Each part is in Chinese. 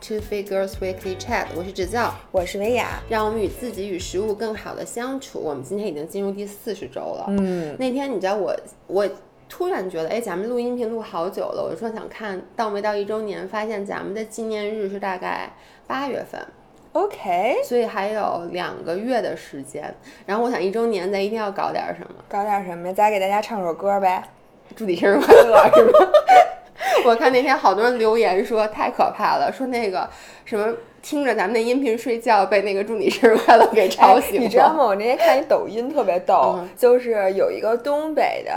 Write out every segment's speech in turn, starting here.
to Figures Weekly Chat，我是芷教，我是维雅，让我们与自己与食物更好的相处。我们今天已经进入第四十周了。嗯，那天你知道我，我突然觉得，哎，咱们录音频录好久了，我就说想看到没到一周年，发现咱们的纪念日是大概八月份，OK，所以还有两个月的时间。然后我想一周年咱一定要搞点什么，搞点什么呀？再给大家唱首歌呗。祝你生日快乐，是吗？我看那天好多人留言说太可怕了，说那个什么听着咱们的音频睡觉，被那个祝你生日快乐给吵醒了。哎你知道吗？我那天看一抖音特别逗，嗯就是有一个东北的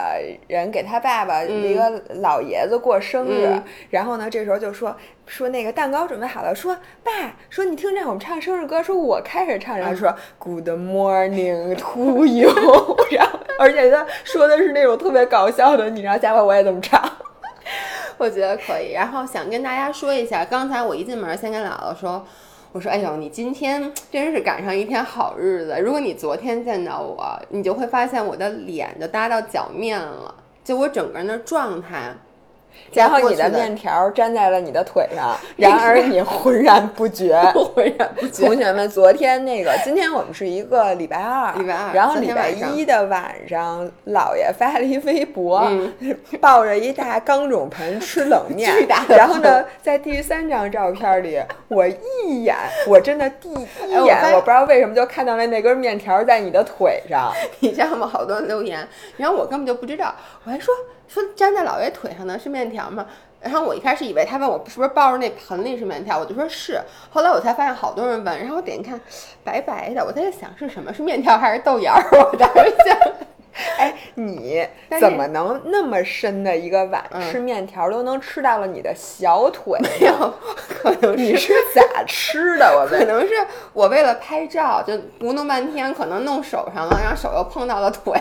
人给他爸爸一个老爷子过生日，嗯然后呢，这时候就说说那个蛋糕准备好了，说爸，说你听着我们唱生日歌，说我开始唱，然后说、Good morning to you，然后而且他说的是那种特别搞笑的，你知道下回我也这么唱。我觉得可以。然后想跟大家说一下，刚才我一进门先跟姥姥说，我说：“哎呦，你今天真是赶上一天好日子。如果你昨天见到我，你就会发现我的脸就搭到脚面了，就我整个人的状态。”然后你的的面条粘在了你的腿上，然而你浑然不觉。浑然不觉。同学们，昨天那个，今天我们是一个礼拜二，礼拜二然后礼拜一的晚上，姥爷发了一微博，嗯抱着一大钢种盆吃冷面 然后呢，在第三张照片里，我一眼，我真的第一眼，哎我我不知道为什么就看到了那根面条在你的腿上，你知道吗？好多人留言，然后我根本就不知道，我还说说粘在姥爷腿上的是面条吗？然后我一开始以为他问我是不是抱着那盆里是面条，我就说是。后来我才发现好多人问，然后我点开看白白的，我在想是什么？是面条还是豆芽儿？我在想，哎，你怎么能那么深的一个碗嗯吃面条都能吃到了你的小腿？没有，可能你是。咋吃的？我问。可能是我为了拍照，就咕弄半天，可能弄手上了，然后手又碰到了腿，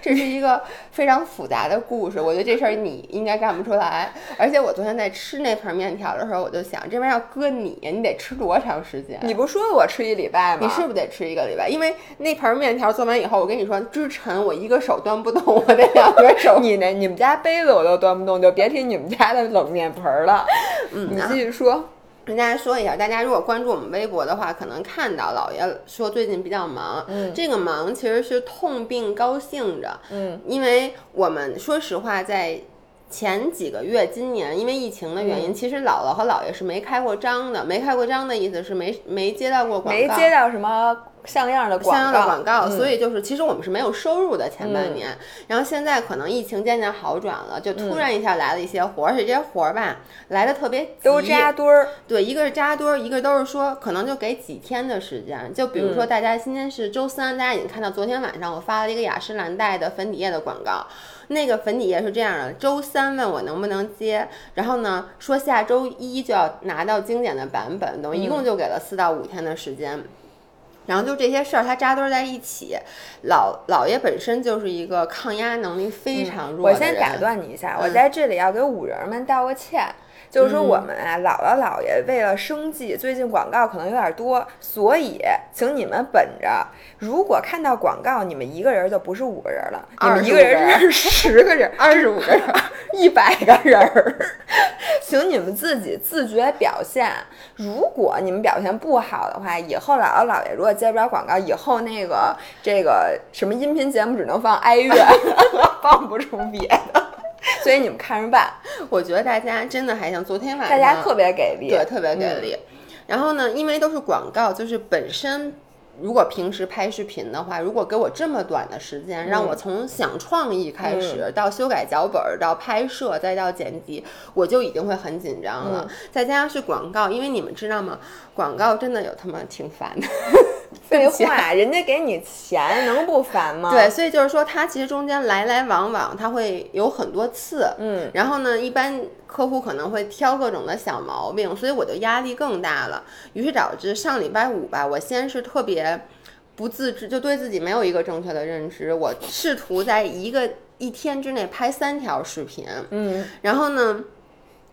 这是一个非常复杂的故事。我觉得这事儿你应该干不出来。而且我昨天在吃那盆面条的时候，我就想，这玩意儿要搁你，你得吃多长时间？你不说我吃一礼拜吗？你是不是得吃一个礼拜？因为那盆面条做完以后，我跟你说，之晨，我一个手端不动，我得两个手。你那你们家杯子我都端不动，就别提你们家的冷面盆儿了。嗯你继续说。跟大家说一下，大家如果关注我们微博的话，可能看到姥爷说最近比较忙。嗯这个忙其实是痛并高兴着。嗯，因为我们说实话，在前几个月，今年因为疫情的原因，嗯其实姥姥和姥爷是没开过张的。没开过张的意思是没没接到过广告，没接到什么像样的广告，像样的广告，嗯所以就是其实我们是没有收入的前半年，然后现在可能疫情渐渐好转了，就突然一下来了一些活儿，而且这些活儿吧来的特别急都扎堆儿。对，一个是扎堆儿，一个都是说可能就给几天的时间。就比如说，大家今天是周三，大家已经看到昨天晚上我发了一个雅诗兰黛的粉底液的广告。那个粉底液是这样的：周三问我能不能接，然后呢说下周一就要拿到经典的版本，等于一共就给了四到五天的时间。然后就这些事儿，它扎堆儿在一起。老姥爷本身就是一个抗压能力非常弱的人。我先打断你一下，嗯我在这里要给五人们道个歉。就是说，我们啊，姥姥姥爷为了生计，最近广告可能有点多，所以请你们本着，如果看到广告，你们一个人就不是五个人了，你们一个人是十个人、二十五个人、一百个人儿，请你们自己自觉表现。如果你们表现不好的话，以后姥姥姥爷如果接不了广告，以后那个这个什么音频节目只能放哀乐，放不出别的。所以你们看着办，我觉得大家真的还像昨天晚上大，家特别给力，对，特别给力。然后呢，因为都是广告，就是本身。如果平时拍视频的话，如果给我这么短的时间，让我从想创意开始，到修改脚本，到拍摄，再到剪辑，我就已经会很紧张了。再加上是广告，因为你们知道吗？广告真的有他妈挺烦的。废话，人家给你钱，能不烦吗？对，所以就是说，它其实中间来来往往，它会有很多次。嗯，然后呢，一般客户可能会挑各种的小毛病，所以我就压力更大了。于是导致上礼拜五吧，我先是特别不自知，就对自己没有一个正确的认知，我试图在一个一天之内拍三条视频。嗯，然后呢，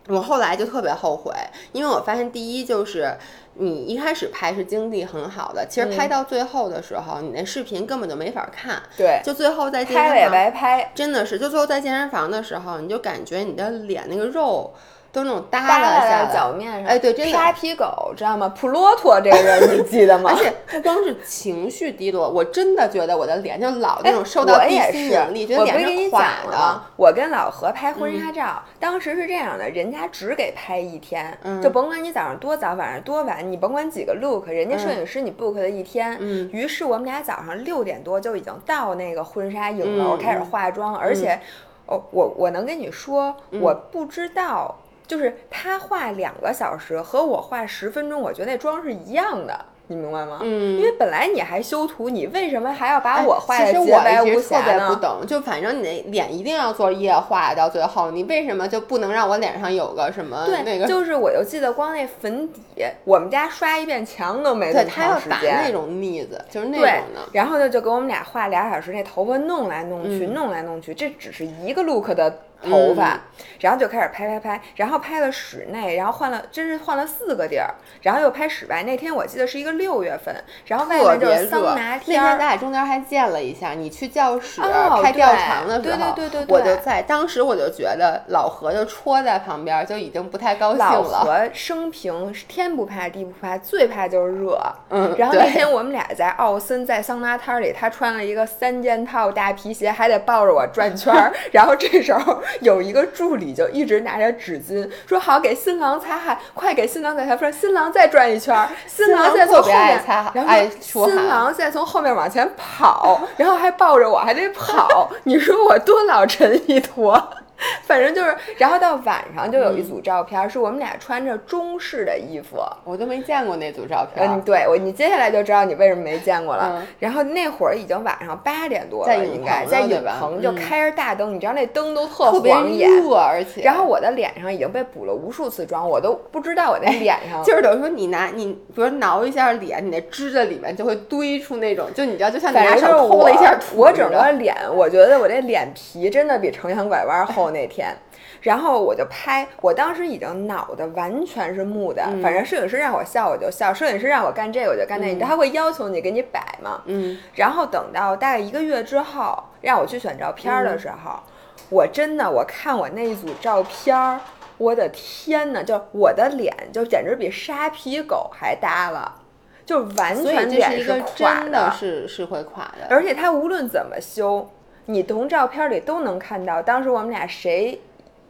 我后来就特别后悔，因为我发现第一就是。你一开始拍是精力很好的，其实拍到最后的时候，你那视频根本就没法看。对，就最后在健拍了也身房，白拍。真的是，就最后在健身房的时候，你就感觉你的脸那个肉都是那种耷耷拉在脚面上。哎，对，真的。沙皮狗知道吗？普罗托 这个人你记得吗？而且不光是情绪低落，我真的觉得我的脸就老那种受到地也是心引力，觉得脸是垮跟你讲了的。？我跟老何拍婚纱照，当时是这样的，人家只给拍一天，嗯就甭管你早上多早，晚上多晚，你甭管几个 look，人家摄影师你 book 的一天。嗯于是我们俩早上六点多就已经到那个婚纱影楼、嗯开始化妆，而且，哦，我我能跟你说，嗯我不知道。就是他画两个小时和我画十分钟，我觉得那妆是一样的，你明白吗？嗯因为本来你还修图，你为什么还要把哎我画其实我的洁白无瑕呢？不懂，就反正你那脸一定要做液化到最后，你为什么就不能让我脸上有个什么对，那个？就是我就记得光那粉底，我们家刷一遍墙都没那对么他要打长时间。那种腻子，就是那种的。，然后呢，就给我们俩画俩小时，那头发弄来弄去，嗯弄来弄去，这只是一个 look 的头发，嗯然后就开始拍拍拍，然后拍了室内，然后换了，真是换了四个地儿，然后又拍室外。那天我记得是一个六月份，然后外特面就是桑拿那天儿。天咱俩中间还见了一下，你去教室哦拍调对查的时候，对对对对对我就在，当时我就觉得老何就戳在旁边，就已经不太高兴了老了。何生平是天不怕地不怕，最怕就是热。嗯然后那天我们俩在奥森在桑拿摊儿里，他穿了一个三件套大皮鞋，还得抱着我转圈儿。然后这时候有一个助理就一直拿着纸巾说：“好，给新郎擦汗，快给新郎擦汗。”说新郎再转一圈儿，新郎再从后面擦，然爱后新郎再从后面往前跑，然后还抱着我，还得跑。你说我多老陈一坨？反正就是，然后到晚上就有一组照片，是我们俩穿着中式的衣服。我都没见过那组照片。嗯，对我，你接下来就知道你为什么没见过了。嗯然后那会儿已经晚上八点多了，应该在影棚就开着大灯，你知道那灯都特特别晃眼。热，而且然后我的脸上已经被补了无数次妆，我都不知道我那脸上就是等于说你拿你，比如挠一下脸，你那指甲里面就会堆出那种，就你知道，就像你反拿手抠了一下土我整个脸，我觉得我这脸皮真的比城墙拐弯厚那天。然后我就拍，我当时已经脑袋完全是木的，嗯反正摄影师让我笑我就笑，摄影师让我干这个我就干那个，他会要求你给你摆嘛。嗯，然后等到大概一个月之后，让我去选照片儿的时候，我真的我看我那一组照片儿，我的天呐，就我的脸就简直比沙皮狗还耷了，就完全脸是一个垮真的是是会垮的。而且它无论怎么修，你从照片里都能看到，当时我们俩谁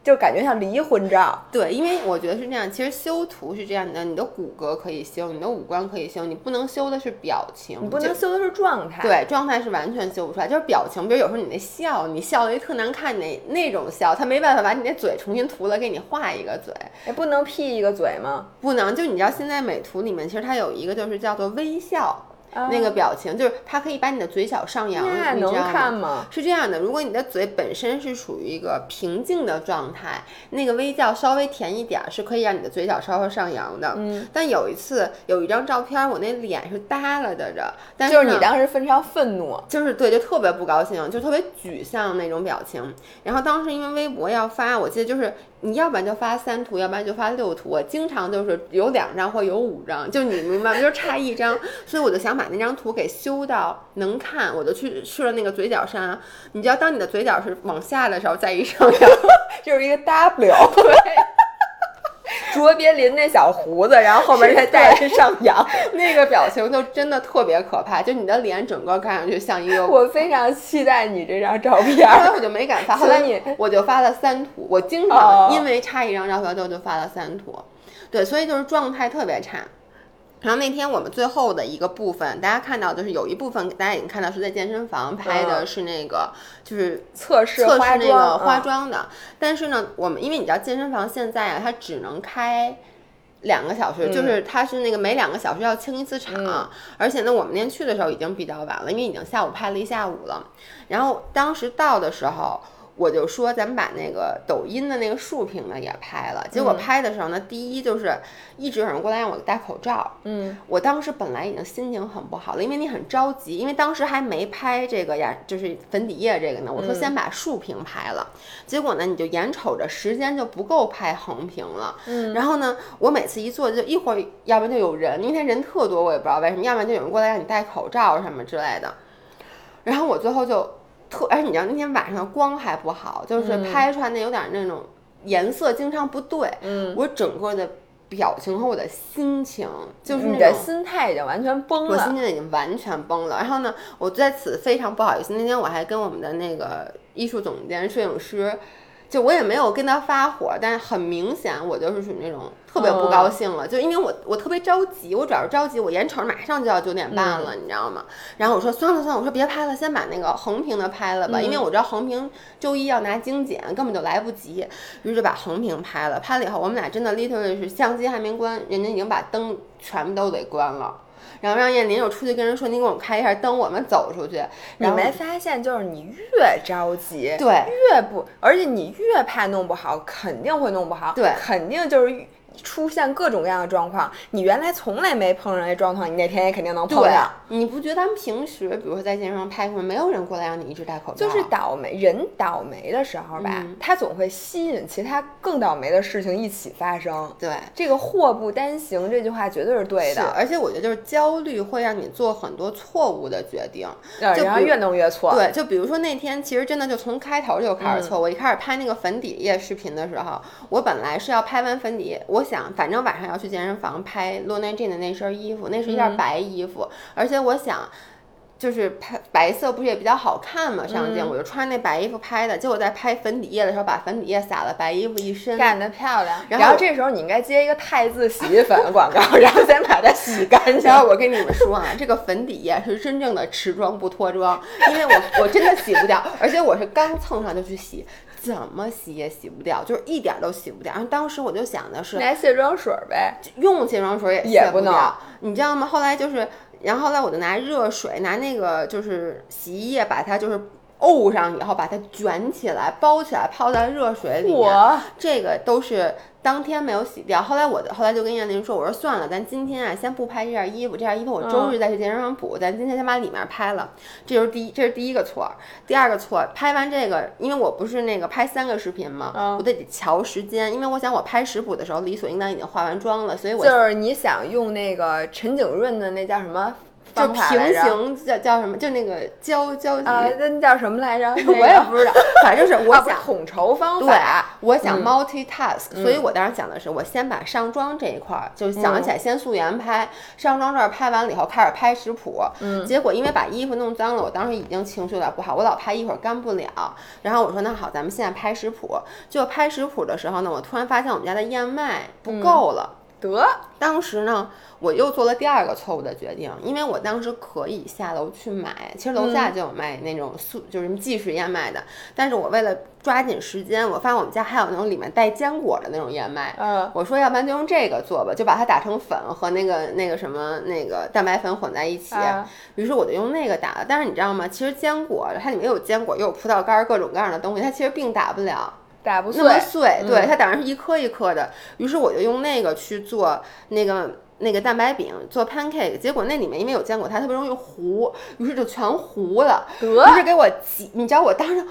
就感觉像离婚照。对，因为我觉得是这样，其实修图是这样的，你的骨骼可以修，你的五官可以修，你不能修的是表情，你不能修的是状态，，对，状态是完全修不出来，就是表情。比如有时候你那笑，你笑的一特难看，那那种笑，他没办法把你那嘴重新涂了，给你画一个嘴，也不能 P 一个嘴吗？不能。就你知道现在美图里面其实它有一个就是叫做微笑。啊那个表情就是它可以把你的嘴角上扬，你知道看吗？是这样的，如果你的嘴本身是处于一个平静的状态，那个微笑稍微甜一点儿，是可以让你的嘴角稍稍上扬的。嗯，但有一次有一张照片，我那脸是耷拉的着，但就是你当时非常愤怒，就是对，就特别不高兴，就特别沮丧那种表情。然后当时因为微博要发，我记得就是你要不然就发三图，要不然就发六图。我经常就是有两张或有五张，就你明白吗？就是差一张，所以我就想把那张图给修到能看，我就去去了那个嘴角上。你知道，当你的嘴角是往下的时候，再一上扬，就是一个 W，对，卓别林那小胡子，然后后面再带着上扬。那个表情就真的特别可怕，就你的脸整个看上去像一个我非常期待你这张照片后来。我就没敢发，后来你 我就发了三图。我经哦常因为差一张照片，就就发了三图。对，所以就是状态特别差。然后那天我们最后的一个部分，大家看到就是有一部分大家已经看到是在健身房拍的，嗯是那个就是测试测试那个化妆，的。但是呢，我们因为你知道健身房现在啊，它只能开。两个小时，嗯就是它是那个每两个小时要清一次场，而且呢，我们那天去的时候已经比较晚了，因为已经下午拍了一下午了。然后当时到的时候，我就说咱们把那个抖音的那个竖屏呢也拍了。结嗯果拍的时候呢，第一就是一直有人过来让我戴口罩，嗯，我当时本来已经心情很不好了，因为你很着急，因为当时还没拍这个呀，就是粉底液这个呢。我说先把竖屏拍了，结果呢，你就眼瞅着时间就不够拍横屏了。嗯，然后呢，我每次一坐就一会儿，要不然就有人，因为他人特多，我也不知道为什么，要不然就有人过来让你戴口罩什么之类的。然后我最后就特，而且你知道那天晚上光还不好，就是拍出来那有点那种颜色经常不对，嗯，我整个的表情和我的心情就是你的。心态已经完全崩了我心了。情已经完全崩了，然后呢，我在此非常不好意思。那天我还跟我们的那个艺术总监、摄影师，就我也没有跟他发火，但是很明显我就是属于那种特别不高兴了，就因为我我特别着急，我主要是着急，我眼瞅着马上就要九点半了，你知道吗？然后我说算了算了，我说别拍了，先把那个横屏的拍了吧，因为我知道横屏周一要拿精简，根本就来不及，于是就把横屏拍了。拍了以后，我们俩真的 literally 是相机还没关，人家已经把灯全部都给关了。然后让燕林又出去跟人说：“你给我们开一下灯，我们走出去。”你没发现，就是你越着急，对越不，而且你越怕弄不好，肯定会弄不好，对肯定就是越出现各种各样的状况。你原来从来没碰上这状况，你那天也肯定能碰对上。，你不觉得他们平时，比如说在健身房拍什么，没有人过来让你一直戴口罩，就是倒霉，人倒霉的时候吧，嗯他总会吸引其他更倒霉的事情一起发生。对。这个祸不单行这句话绝对是对，的，而且我觉得就是焦虑会让你做很多错误的决定。呃就比如然后越弄越错。对，就比如说那天，其实真的就从开头就开始错。我一开始拍那个粉底液视频的时候，我本来是要拍完粉底液，我想反正晚上要去健身房拍 Luna Jean 的那身衣服，那是一件白衣服，而且我想。就是拍白色不是也比较好看嘛？上镜、我就穿那白衣服拍的，结果在拍粉底液的时候把粉底液撒了白衣服一身，干得漂亮，然后然后这时候你应该接一个汰渍洗衣粉的广告，然后先把它洗干净。然后我跟你们说啊，这个粉底液是真正的持妆不脱妆，因为我我真的洗不掉，而且我是刚蹭上就去洗，怎么洗也洗不掉，就是一点儿都洗不掉。然后当时我就想的是，拿卸妆水呗，用卸妆水也也不能卸不掉，你知道吗？后来就是，然后后来我就拿热水，拿那个就是洗衣液，把它就是沤上以后，把它卷起来，包起来，泡在热水里面。我这个都是当天没有洗掉。后来我的后来就跟燕玲说，我说算了，咱今天啊先不拍这件衣服，这件衣服我周日再去健身房补，咱今天先把里面拍了。这就是第一，这是第一个错儿。第二个错，拍完这个，因为我不是那个拍三个视频嘛，嗯我得瞧时间，因为我想我拍食谱的时候理所应当已经化完妆了，所以我就是你想用那个陈景润的那叫什么就平？行叫叫什么，就那个交交集。啊，那叫什么来着？我也不知道，反正是我想统筹方法对法。，我想嗯 multitask，、所以我当时想的是，我先把上妆这一块儿，就是想嗯起来先素颜拍，上妆这儿拍完了以后开始拍食谱，嗯，结果因为把衣服弄脏了，我当时已经情绪有点不好，我老怕一会儿干不了，然后我说那好，咱们现在拍食谱，就拍食谱的时候呢，我突然发现我们家的燕麦不够了。得，当时呢，我又做了第二个错误的决定，因为我当时可以下楼去买，其实楼下就有卖那种速，就是什么即食燕麦的。但是我为了抓紧时间，我发现我们家还有那种里面带坚果的那种燕麦。嗯，我说，要不然就用这个做吧，就把它打成粉和那个那个什么那个蛋白粉混在一起。啊于是我就用那个打了。但是你知道吗？其实坚果它里面有坚果，又有葡萄干儿，各种各样的东西，它其实并打不了。打不那么碎。碎，对，嗯它当然是一颗一颗的。于是我就用那个去做那个那个蛋白饼，做 pancake。结果那里面因为有坚果，它特别容易糊，于是就全糊了。得于是给我挤，你知道我当时，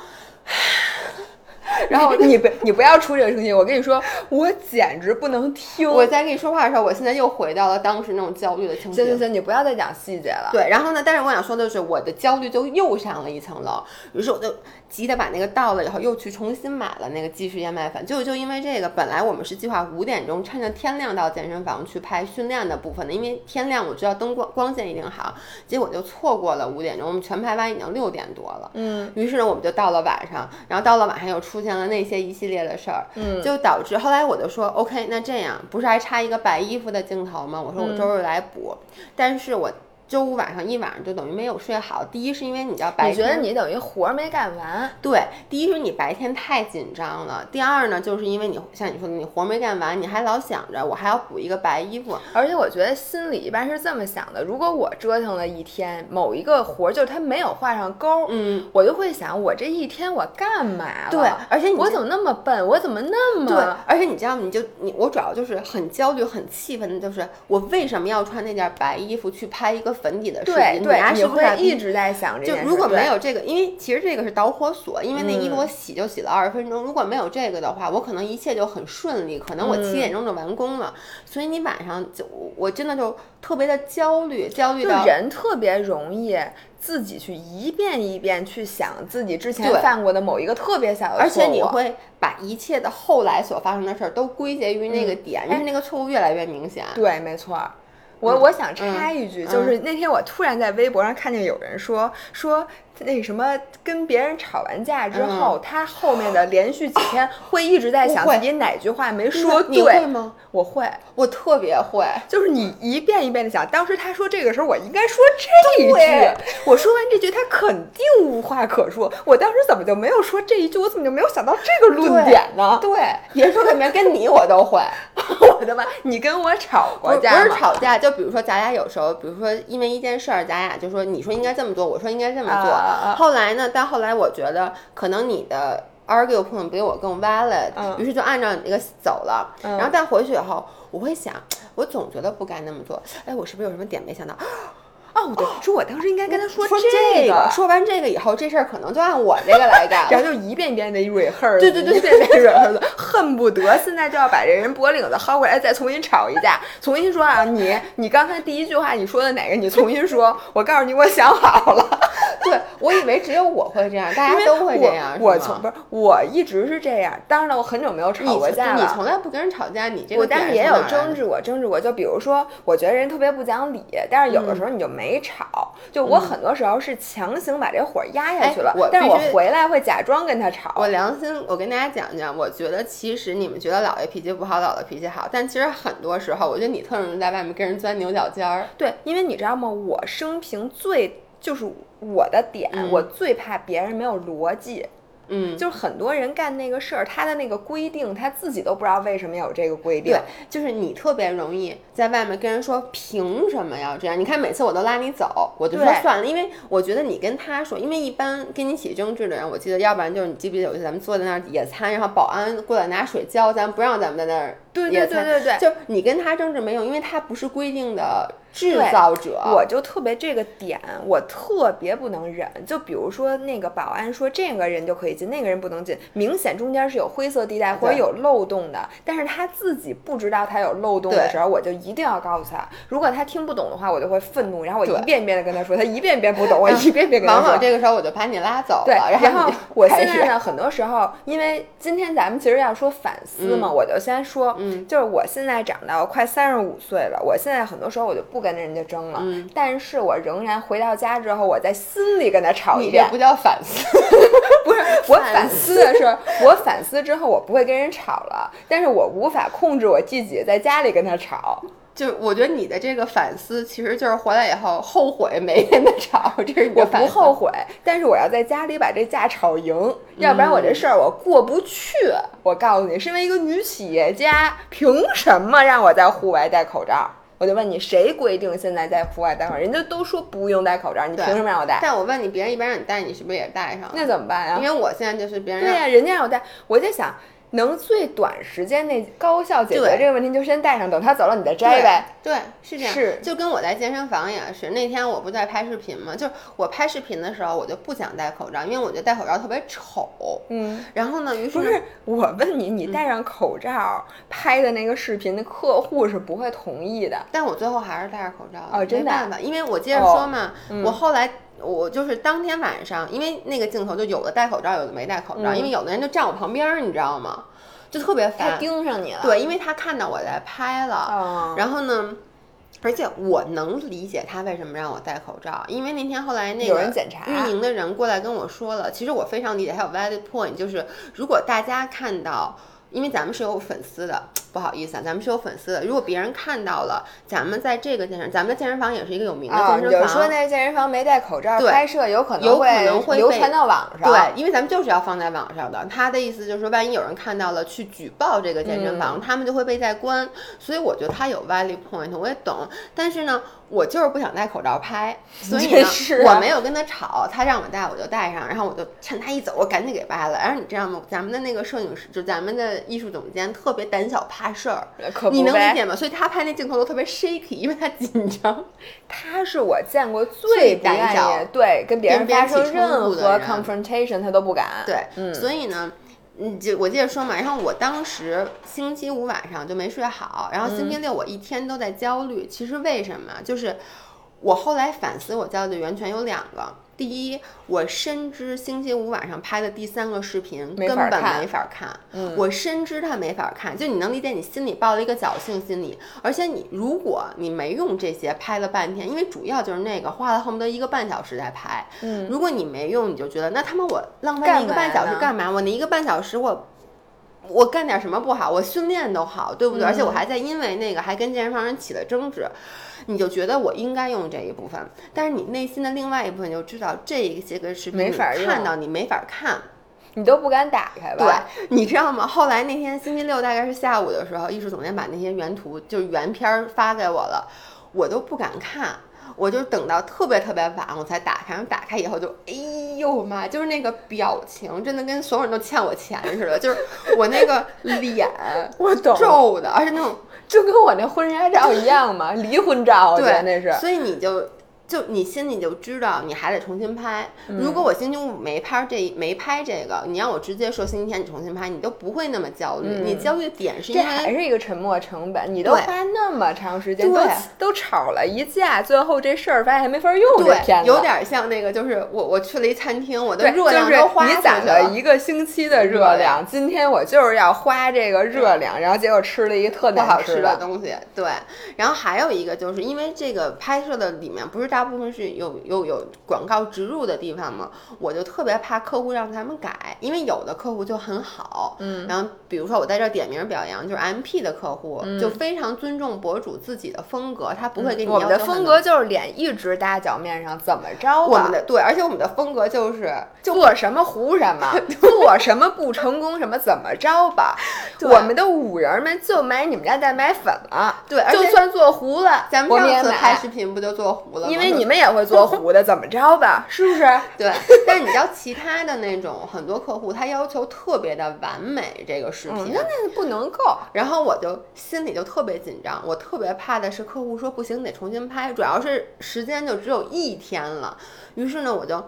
然后你不你不要出这个声音，我跟你说，我简直不能听。我在跟你说话的时候，我现在又回到了当时那种焦虑的情绪。行行行，你不要再讲细节了。对，然后呢？但是我想说的是，我的焦虑就又上了一层楼。于是我就急得把那个倒了以后，又去重新买了那个即食燕麦粉。就就因为这个，本来我们是计划五点钟趁着天亮到健身房去拍训练的部分的，因为天亮我知道灯光光线一定好，结果就错过了五点钟。我们全拍完已经六点多了。嗯，于是呢，我们就到了晚上，然后到了晚上又出现了那些一系列的事儿，嗯。就导致后来我就说，OK，那这样不是还差一个白衣服的镜头吗？我说我周日来补，但是我周五晚上一晚上就等于没有睡好。第一是因为你知道白你觉得你等于活儿没干完？对，第一是你白天太紧张了，第二呢，就是因为你像你说的，你活没干完，你还老想着我还要补一个白衣服，而且我觉得心里一般是这么想的：如果我折腾了一天，某一个活儿就是它没有画上勾，嗯，我就会想，我这一天我干嘛了？对而且你我怎么那么笨？我怎么那么对，而且你知道吗，你就你我主要就是很焦虑、很气愤的，就是我为什么要穿那件白衣服去拍一个粉底的视对频，对，你是不是会一直在想这就件事。如果没有这个，因为其实这个是导火索，因为那衣服嗯我洗就洗了二十分钟，如果没有这个的话，我可能一切就很顺利，可能我七嗯点钟就完工了。所以你晚上就我真的就特别的焦虑，焦虑就到人特别容易自己去一遍一遍去想自己之前犯过的某一个特别小的错误，而且你会把一切的后来所发生的事儿都归结于那个嗯点，因为那个错误越来越明显。对，没错儿。我我想插一句，嗯就是那天我突然在微博上看见有人说说那什么，跟别人吵完架之后，他后面的连续几天会一直在想自己哪句话没说你会对。吗？我会，我特别会。就是你一遍一遍的想，当时他说这个时候，我应该说这一句。我说完这句，他肯定无话可说。我当时怎么就没有说这一句？我怎么就没有想到这个论点呢？对，别说跟别人，跟你我都会。我的妈！你跟我吵过架不是？吵架，就比如说咱俩有时候，比如说因为一件事儿，咱俩就说你说应该这么做，我说应该这么做。后来呢，到后来我觉得可能你的 argue point 比我更 valid，、嗯于是就按照你这个走了。嗯然后但回去以后，我会想，我总觉得不该那么做。哎，我是不是有什么点没想到？哦，对说我当时应该跟他说说这个，说完这个以后，这事儿可能就按我这个来干。然后就一遍一遍的 rehearse，对对对一遍一遍 rehearse，恨不得现在就要把这人脖领子薅过来，再重新吵一架，重新说啊，你你刚才第一句话你说的哪个？你重新说，我告诉你，我想好了。对，我以为只有我会这样，大家都会这样。我从不是我一直是这样，当然了，我很久没有吵过架了。你从来不跟人吵架，你这个我但是也有争执过，争执过。就比如说，我觉得人特别不讲理，但是有的时候你就没吵。就我很多时候是强行把这火压下去了，但是我回来会假装跟他吵。我良心，我跟大家讲讲，我觉得其实你们觉得姥爷脾气不好，姥姥脾气好，但其实很多时候，我觉得你特容易在外面跟人钻牛角尖儿。对，因为你知道吗？我生平最就是我的点，嗯我最怕别人没有逻辑。嗯，就是很多人干那个事儿，他的那个规定，他自己都不知道为什么有这个规定对。，就是你特别容易在外面跟人说凭什么要这样？你看每次我都拉你走，我就说算了，因为我觉得你跟他说，因为一般跟你起争执的人，我记得要不然就是你记不记得有一次咱们坐在那儿野餐，然后保安过来拿水浇咱，不让咱们在那儿对对，对对对就你跟他争执没用，因为他不是规定的制造者。我就特别这个点，我特别不能忍。就比如说那个保安说这个人就可以进，那个人不能进，明显中间是有灰色地带或者有漏洞的，但是他自己不知道他有漏洞的时候，我就一定要告诉他。如果他听不懂的话，我就会愤怒，然后我一遍一遍的跟他说，他一遍一遍不懂，我一遍一遍跟他说。往往这个时候我就把你拉走了，对，然后我现在呢，很多时候，因为今天咱们其实要说反思嘛，嗯我就先说，嗯就是我现在长到快三十五岁了，我现在很多时候我就不跟人家争了，嗯。但是我仍然回到家之后，我在心里跟他吵一遍你这不，叫反思，不是我反反思的是，我反思之后我不会跟人吵了，但是我无法控制我自己在家里跟他吵，就我觉得你的这个反思，其实就是回来以后后悔没跟他吵，这是你的我反思不后悔，但是我要在家里把这架吵赢，要不然我这事儿我过不去。我告诉你，身为一个女企业家，凭什么让我在户外戴口罩？我就问你，谁规定现在在户外戴口罩？人家都说不用戴口罩，你凭什么让我戴？但我问你，别人一般让你戴，你是不是也戴上了？那怎么办呀因？为我现在就是别人对呀、人家让我戴，我在想，能最短时间内高效解决这个问题，就先戴上，等他走了你再摘呗。对，是这样。是就跟我在健身房也是，那天我不在拍视频嘛，就是我拍视频的时候，我就不想戴口罩，因为我觉得戴口罩特别丑。嗯，然后呢，于是不是，我问你，你戴上口罩拍的那个视频，那客户是不会同意的。但我最后还是戴着口罩哦真的没办法，因为我接着说嘛，嗯我后来我就是当天晚上，因为那个镜头就有的戴口罩，有的没戴口罩，嗯因为有的人就站我旁边儿，你知道吗？就特别烦他烦。盯上你了。对，因为他看到我在拍了，哦然后呢。而且我能理解他为什么让我戴口罩，因为那天后来那有个人检查运营的人过来跟我说了，其实我非常理解，还有 valid point，就是如果大家看到，因为咱们是有粉丝的，不好意思啊，咱们是有粉丝的，如果别人看到了咱们在这个健身，咱们的健身房也是一个有名的啊，健身房，你就说那健身房没戴口罩对拍摄，有可能有可能会被流传到网上。对，因为咱们就是要放在网上的。他的意思就是说，万一有人看到了去举报这个健身房，嗯他们就会被在关。所以我觉得他有 valid point，我也懂。但是呢，我就是不想戴口罩拍，所以呢，啊我没有跟他吵，他让我戴我就戴上，然后我就趁他一走，我赶紧给掰了。然后你知道吗？咱们的那个摄影师，就咱们的艺术总监特别胆小怕。怕事儿，你能理解吗？所以他拍那镜头都特别 shaky，因为他紧张。他是我见过最最不愿胆小意对跟别人发生冲任何 confrontation，他都不敢。对，嗯所以呢，嗯，就我接着说嘛，然后我当时星期五晚上就没睡好，然后星期六我一天都在焦虑。其实为什么？就是我后来反思，我焦虑的源泉有两个。第一，我深知星期五晚上拍的第三个视频根本没法看，嗯我深知它没法看，就你能理解，你心里抱了一个侥幸心理，而且你如果你没用这些拍了半天，因为主要就是那个花了恨不得一个半小时在拍，嗯，如果你没用，你就觉得那他妈我浪费一个半小时呢干嘛？我那一个半小时我。我干点什么不好？我训练都好，对不对？而且我嗯还在因为那个还跟健身房人起了争执，你就觉得我应该用这一部分，但是你内心的另外一部分就知道这些个视频你没法用看到你没法看，你都不敢打开吧？对，你知道吗？后来那天星期六大概是下午的时候，艺术总监把那些原图就是原片儿发给我了，我都不敢看。我就等到特别特别晚，我才打开。然后打开以后就，哎呦妈，就是那个表情，真的跟所有人都欠我钱似的。就是我那个脸 我懂皱的，而且那种就跟我那婚纱照一样嘛，离婚照，对，那是。所以你就就你心里就知道你还得重新拍。如嗯果我星期五没拍这没拍这个，你让我直接说星期天你重新拍，你都不会那么焦虑。你焦虑点是因为这还是一个沉没成本，你都花那么长时间，都对。都吵了一架，最后这事儿发现还没法用这对有点像那个，就是我我去了一餐厅，我的，热量就是都花你攒了。一个星期的热热量，今天我就是要花这个热量，然后结果吃了一个特难不好吃的的东西，对。然后还有一个就是因为这个拍摄的里面不是大部分是有有有广告植入的地方嘛，我就特别怕客户让咱们改，因为有的客户就很好，嗯，然后比如说我在这点名表扬，就是 MP 的客户、就非常尊重博主自己的风格，他不会给你嗯我们的风格就是脸一直搭脚面上，怎么着吧？我们的对，而且我们的风格就是做什么糊什么，做什么不成功什么怎么着吧。我们的五人们就买你们家蛋白粉了，对而且就算做糊了，咱们上次拍视频不就做糊了吗？因为你们也会做糊的，怎么着吧？是不是？对，但是你知道其他的那种很多客户他要求特别的完美这个视嗯，频，那那不能够。然后我就心里就特别紧张，我特别怕的是客户说不行，得重新拍，主要是时间就只有一天了。于是呢，我就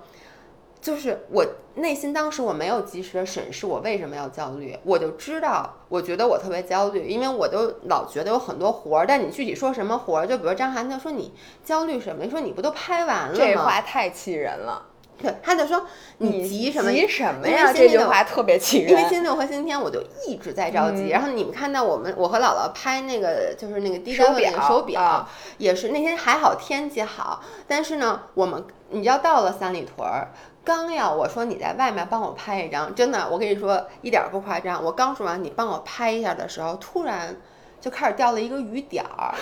就是我内心当时我没有及时的审视我为什么要焦虑，我就知道，我觉得我特别焦虑，因为我都老觉得有很多活儿，但你具体说什么活儿，就比如张涵他说你焦虑什么？你说你不都拍完了吗？这话太气人了！对，他就说你急什么？急什么呀？这句话特别气因为。星期六和星期天我就一直在着急，嗯然后你们看到我们我和姥姥拍那个就是那个低手端的那个表手表，啊也是那天还好天气好，但是呢，我们你要到了三里屯儿。刚要我说你在外面帮我拍一张，真的，我跟你说一点儿不夸张。我刚说完你帮我拍一下的时候，突然就开始掉了一个雨点儿。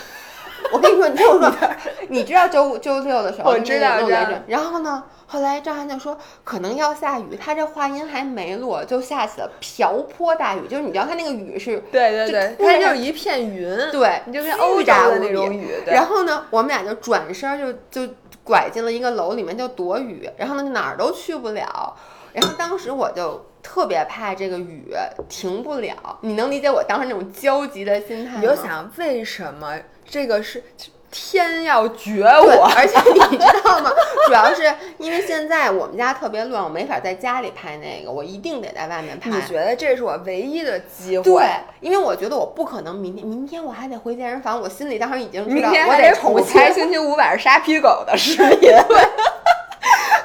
我跟你说，你听我说，你知道周周六的时候我知道知道弄雷阵然后呢，后来张涵就说可能要下雨，他这话音还没落，就下起了瓢泼大雨，就是你知道他那个雨是对对对，突然它就是一片云，对，你就跟欧洲的那种雨。然后呢，我们俩就转身就就拐进了一个楼里面就躲雨，然后呢哪儿都去不了。然后当时我就特别怕这个雨停不了，你能理解我当时那种焦急的心态吗？你就想为什么这个是天要绝，我？而且你知道吗？主要是因为现在我们家特别乱，我没法在家里拍那个，我一定得在外面拍。你觉得这是我唯一的机会？对，因为我觉得我不可能明天，明天我还得回健身房，我心里当时已经知道我明天还得重拍星期五晚上杀皮狗的视频。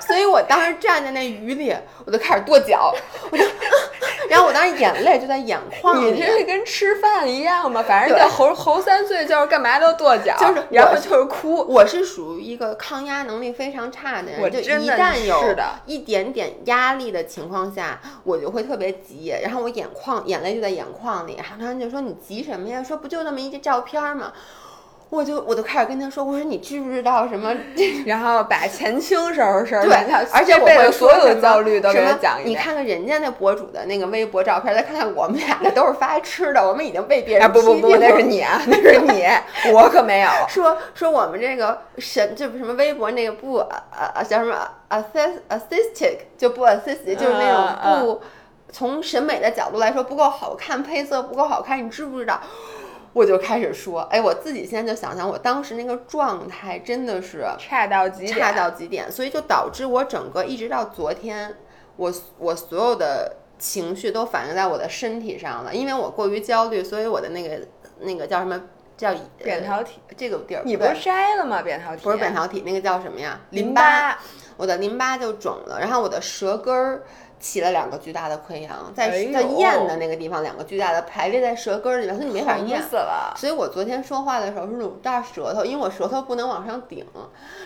所以我当时站在那雨里，我就开始跺脚，我就，然后我当时眼泪就在眼眶里。你这是跟吃饭一样吗？反正对就猴猴三岁就是干嘛都跺脚，就是然后就是哭。我是属于一个抗压能力非常差的人，就一我真的旦有是的一点点压力的情况下，我就会特别急，然后我眼眶眼泪就在眼眶里，然后他们就说你急什么呀？说不就那么一张照片吗？我就我就开始跟他说，我说你知不知道什么？然后把前清收拾收拾，对他，而且我会所有的焦虑都给他讲一遍。你看看人家那博主的那个微博照片，再看看我们俩的都是发吃的，我们已经被别人啊不不不，那是你啊，那是你，我可没有。说说我们这个神就什么微博那个不呃呃叫什么 assist assistic 就不 assist 就是那种嗯不从审美的角度来说不够好看，配色不够好看，你知不知道？我就开始说，哎，我自己现在就想想，我当时那个状态真的是差到极点，差到极点，所以就导致我整个一直到昨天，我我所有的情绪都反映在我的身体上了，因为我过于焦虑，所以我的那个那个叫什么叫扁桃体这个地儿，你不是摘了吗？扁桃体不是扁桃体，那个叫什么呀？淋巴，我的淋巴就肿了，然后我的舌根儿。起了两个巨大的溃疡，在在咽的那个地方，两个巨大的排列在舌根里面，所以你没法咽死了。所以我昨天说话的时候是那种大舌头，因为我舌头不能往上顶，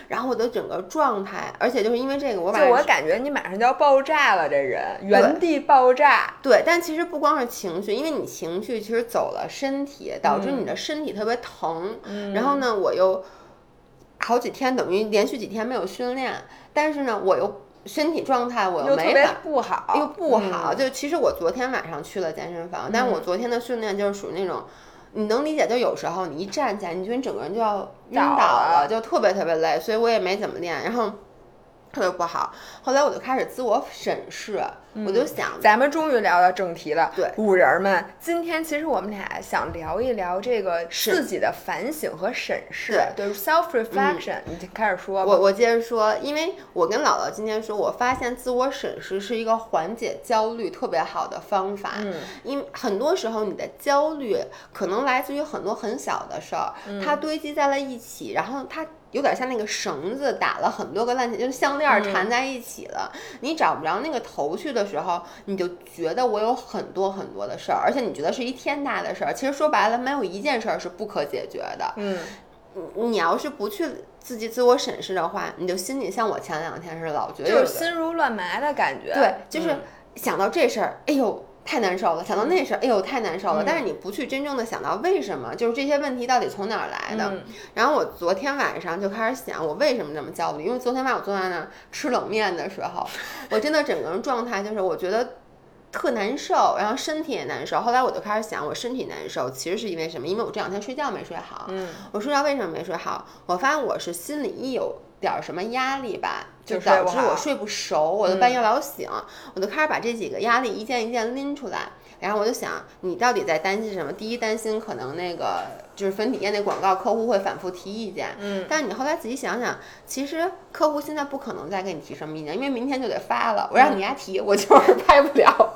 然后我的整个状态，而且就是因为这个，我把就我感觉你马上就要爆炸了，这人原地爆炸。对，但其实不光是情绪，因为你情绪其实走了身体，导致你的身体特别疼。然后呢，我又好几天等于连续几天没有训练，但是呢，我又。身体状态我又没法不好，又不好。就其实我昨天晚上去了健身房，但是我昨天的训练就是属于那种，你能理解，就有时候你一站起来，你觉得你整个人就要晕倒了，就特别特别累，所以我也没怎么练。然后。特别不好，后来我就开始自我审视，我就想，咱们终于聊到正题了。对，五人们，今天其实我们俩想聊一聊这个自己的反省和审视，对，self reflection。你开始说吧，我我接着说，因为我跟姥姥今天说，我发现自我审视是一个缓解焦虑特别好的方法。嗯，因很多时候你的焦虑可能来自于很多很小的事儿，它堆积在了一起，然后它。有点像那个绳子打了很多个烂就项链缠在一起了。你找不着那个头去的时候，你就觉得我有很多很多的事儿，而且你觉得是一天大的事儿。其实说白了，没有一件事儿是不可解决的。嗯，你要是不去自己自我审视的话，你就心里像我前两天似的，老觉得就是心如乱麻的感觉。对，就是想到这事儿，哎呦。太难受了，想到那事儿，哎呦，太难受了。但是你不去真正的想到为什么，就是这些问题到底从哪儿来的。然后我昨天晚上就开始想，我为什么这么焦虑？因为昨天晚上我坐在那儿吃冷面的时候，我真的整个人状态就是我觉得特难受，然后身体也难受。后来我就开始想，我身体难受其实是因为什么？因为我这两天睡觉没睡好。嗯，我睡觉为什么没睡好？我发现我是心里一有。点儿什么压力吧，就导致我睡不熟，我都半夜老醒，我就开始把这几个压力一件一件拎出来，然后我就想，你到底在担心什么？第一，担心可能那个就是粉底液那广告，客户会反复提意见，嗯，但是你后来仔细想想，其实客户现在不可能再给你提什么意见，因为明天就得发了，我让你丫提，我就是拍不了。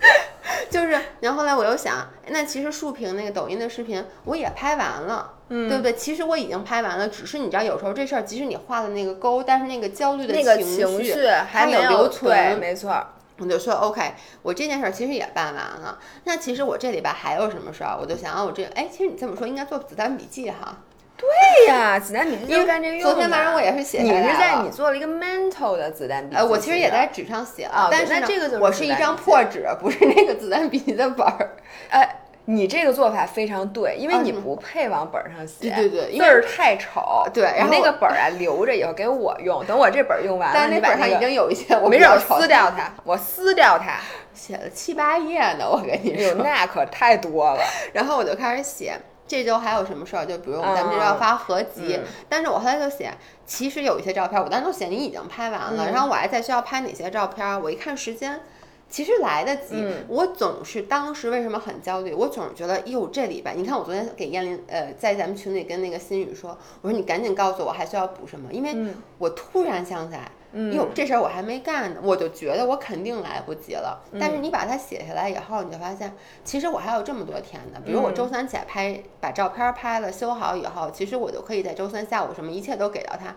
就是，然后后来我又想，那其实竖屏那个抖音的视频我也拍完了，嗯，对不对？其实我已经拍完了，只是你知道，有时候这事儿，即使你画了那个勾，但是那个焦虑的那个情绪还有留存，没错。我就说 OK，我这件事儿其实也办完了。那其实我这礼拜还有什么事儿？我就想啊，我这，哎，其实你这么说应该做子弹笔记哈。对呀，子弹笔记就干这个用昨天晚上我也是写，你是在你做了一个 mental 的子弹笔记。呃，我其实也在纸上写了，但是这个我是一张破纸，不是那个子弹笔记的本儿。哎，你这个做法非常对，因为你不配往本上写，对对对，字儿太丑。对，然后那个本儿啊留着以后给我用，等我这本用完了，但那本上已经有一些，我没准撕掉它，我撕掉它，写了七八页呢，我跟你说，那可太多了。然后我就开始写。这周还有什么事儿？就比如咱们这要发合集，但是我后来就写，其实有一些照片，我当时都写你已经拍完了，然后我还在需要拍哪些照片？我一看时间，其实来得及。我总是当时为什么很焦虑？我总是觉得，哟，这礼拜，你看我昨天给燕玲，呃，在咱们群里跟那个心雨说，我说你赶紧告诉我还需要补什么，因为我突然想起来。哟，这事儿我还没干呢，我就觉得我肯定来不及了。但是你把它写下来以后，你就发现，其实我还有这么多天呢。比如我周三起来拍，把照片拍了修好以后，其实我就可以在周三下午什么一切都给到他。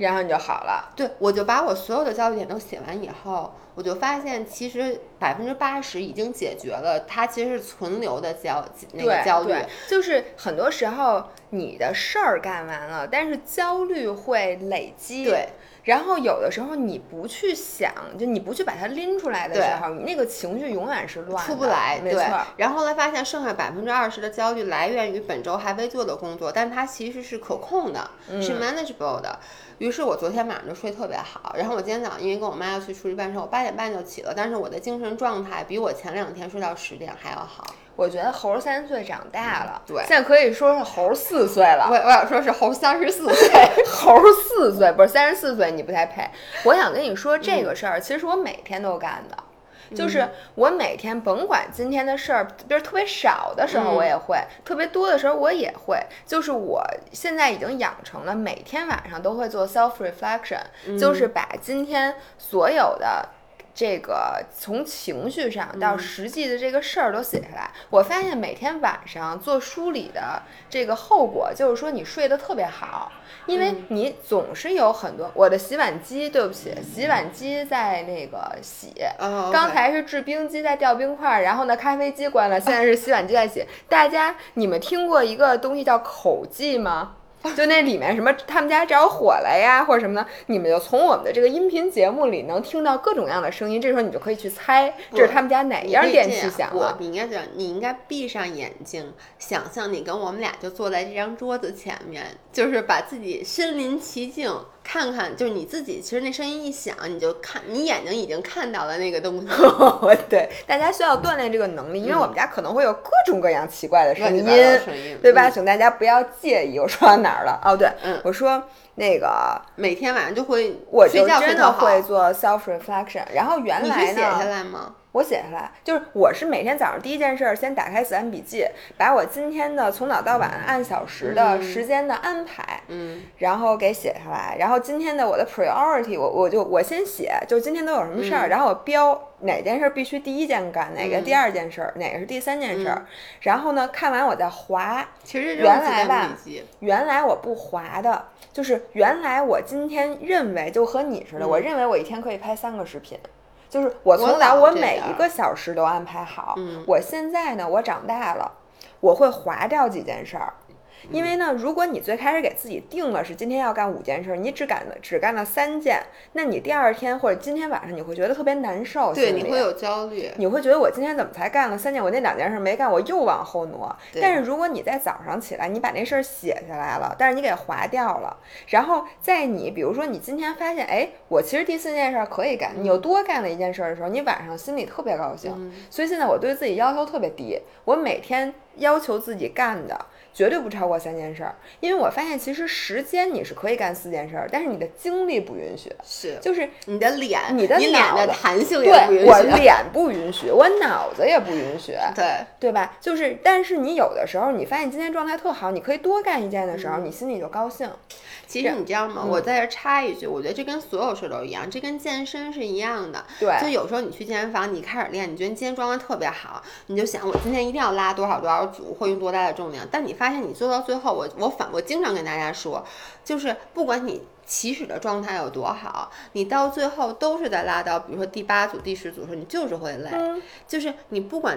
然后你就好了。对，我就把我所有的焦虑点都写完以后，我就发现其实百分之八十已经解决了，它其实是存留的焦那个焦虑。就是很多时候你的事儿干完了，但是焦虑会累积。对。然后有的时候你不去想，就你不去把它拎出来的时候，你那个情绪永远是乱，出不来。没错。然后后来发现剩下百分之二十的焦虑来源于本周还未做的工作，但它其实是可控的，是 manageable 的。于是我昨天晚上就睡特别好，然后我今天早上因为跟我妈要去出去办事，我八点半就起了，但是我的精神状态比我前两天睡到十点还要好。我觉得猴三岁长大了，对现在可以说是猴四岁了。我我想说是猴三十四岁，猴四岁不是三十四岁，你不太配。我想跟你说这个事儿，其实我每天都干的。就是我每天甭管今天的事儿，比如特别少的时候我也会，特别多的时候我也会。就是我现在已经养成了每天晚上都会做 self reflection，、就是把今天所有的。这个从情绪上到实际的这个事儿都写下来，我发现每天晚上做梳理的这个后果就是说你睡得特别好，因为你总是有很多我的洗碗机，对不起，洗碗机在那个洗，哦刚才是制冰机在掉冰块儿，然后呢咖啡机关了，现在是洗碗机在洗。大家你们听过一个东西叫口技吗？就那里面什么他们家着火了呀，或者什么的，你们就从我们的这个音频节目里能听到各种各样的声音，这时候你就可以去猜这是他们家哪一样电器响了。我你应该这样，你应该闭上眼睛，想象你跟我们俩就坐在这张桌子前面，就是把自己身临其境，看看，就是你自己。其实那声音一响，你就看，你眼睛已经看到了那个东西。对，大家需要锻炼这个能力，因为我们家可能会有各种各样奇怪的声音，对吧？嗯请大家不要介意。我说到哪儿了？哦，对，嗯我说那个每天晚上就会我睡就真的。会做 self reflection，然后原来你是写下，来吗？我写下来，就是我是每天早上第一件事儿，先打开子弹笔记，把我今天的从早到晚按小时的时间的安排，嗯，然后给写下来。然后今天的我的 priority，我我就我先写，就今天都有什么事儿，然后我标哪件事儿必须第一件干，哪个第二件事儿，哪个是第三件事儿。然后呢，看完我再划。其实这原来吧。原来我不划的，就是原来我今天认为就和你似的，我认为我一天可以拍三个视频。就是我从来我每一个小时都安排好。嗯我现在呢，我长大了，我会划掉几件事儿。因为呢，如果你最开始给自己定了是今天要干五件事儿，你只干了只干了三件，那你第二天或者今天晚上你会觉得特别难受，对，你会有焦虑。你会觉得我今天怎么才干了三件，我那两件事没干，我又往后挪。但是如果你在早上起来，你把那事儿写下来了，但是你给划掉了，然后在你比如说你今天发现，哎，我其实第四件事儿可以干，你又多干了一件事儿的时候，你晚上心里特别高兴。所以现在我对自己要求特别低，我每天要求自己干的。绝对不超过三件事儿，因为我发现其实时间你是可以干四件事儿，但是你的精力不允许，是就是你的脸，你的脸的弹性也不允许。我脸不允许，我脑子也不允许，对，对吧？就是，但是你有的时候，你发现今天状态特好，你可以多干一件的时候，你心里就高兴。其实你知道吗？我在这插一句，我觉得这跟所有事都一样，这跟健身是一样的。对就有时候你去健身房，你开始练，你觉得你今天状态特别好，你就想我今天一定要拉多少多少组，或用多大的重量。但你发现你做到最后，我我反我经常跟大家说，就是不管你。起始的状态有多好，你到最后都是在拉到，比如说第八组、第十组的时候，你就是会累。就是你不管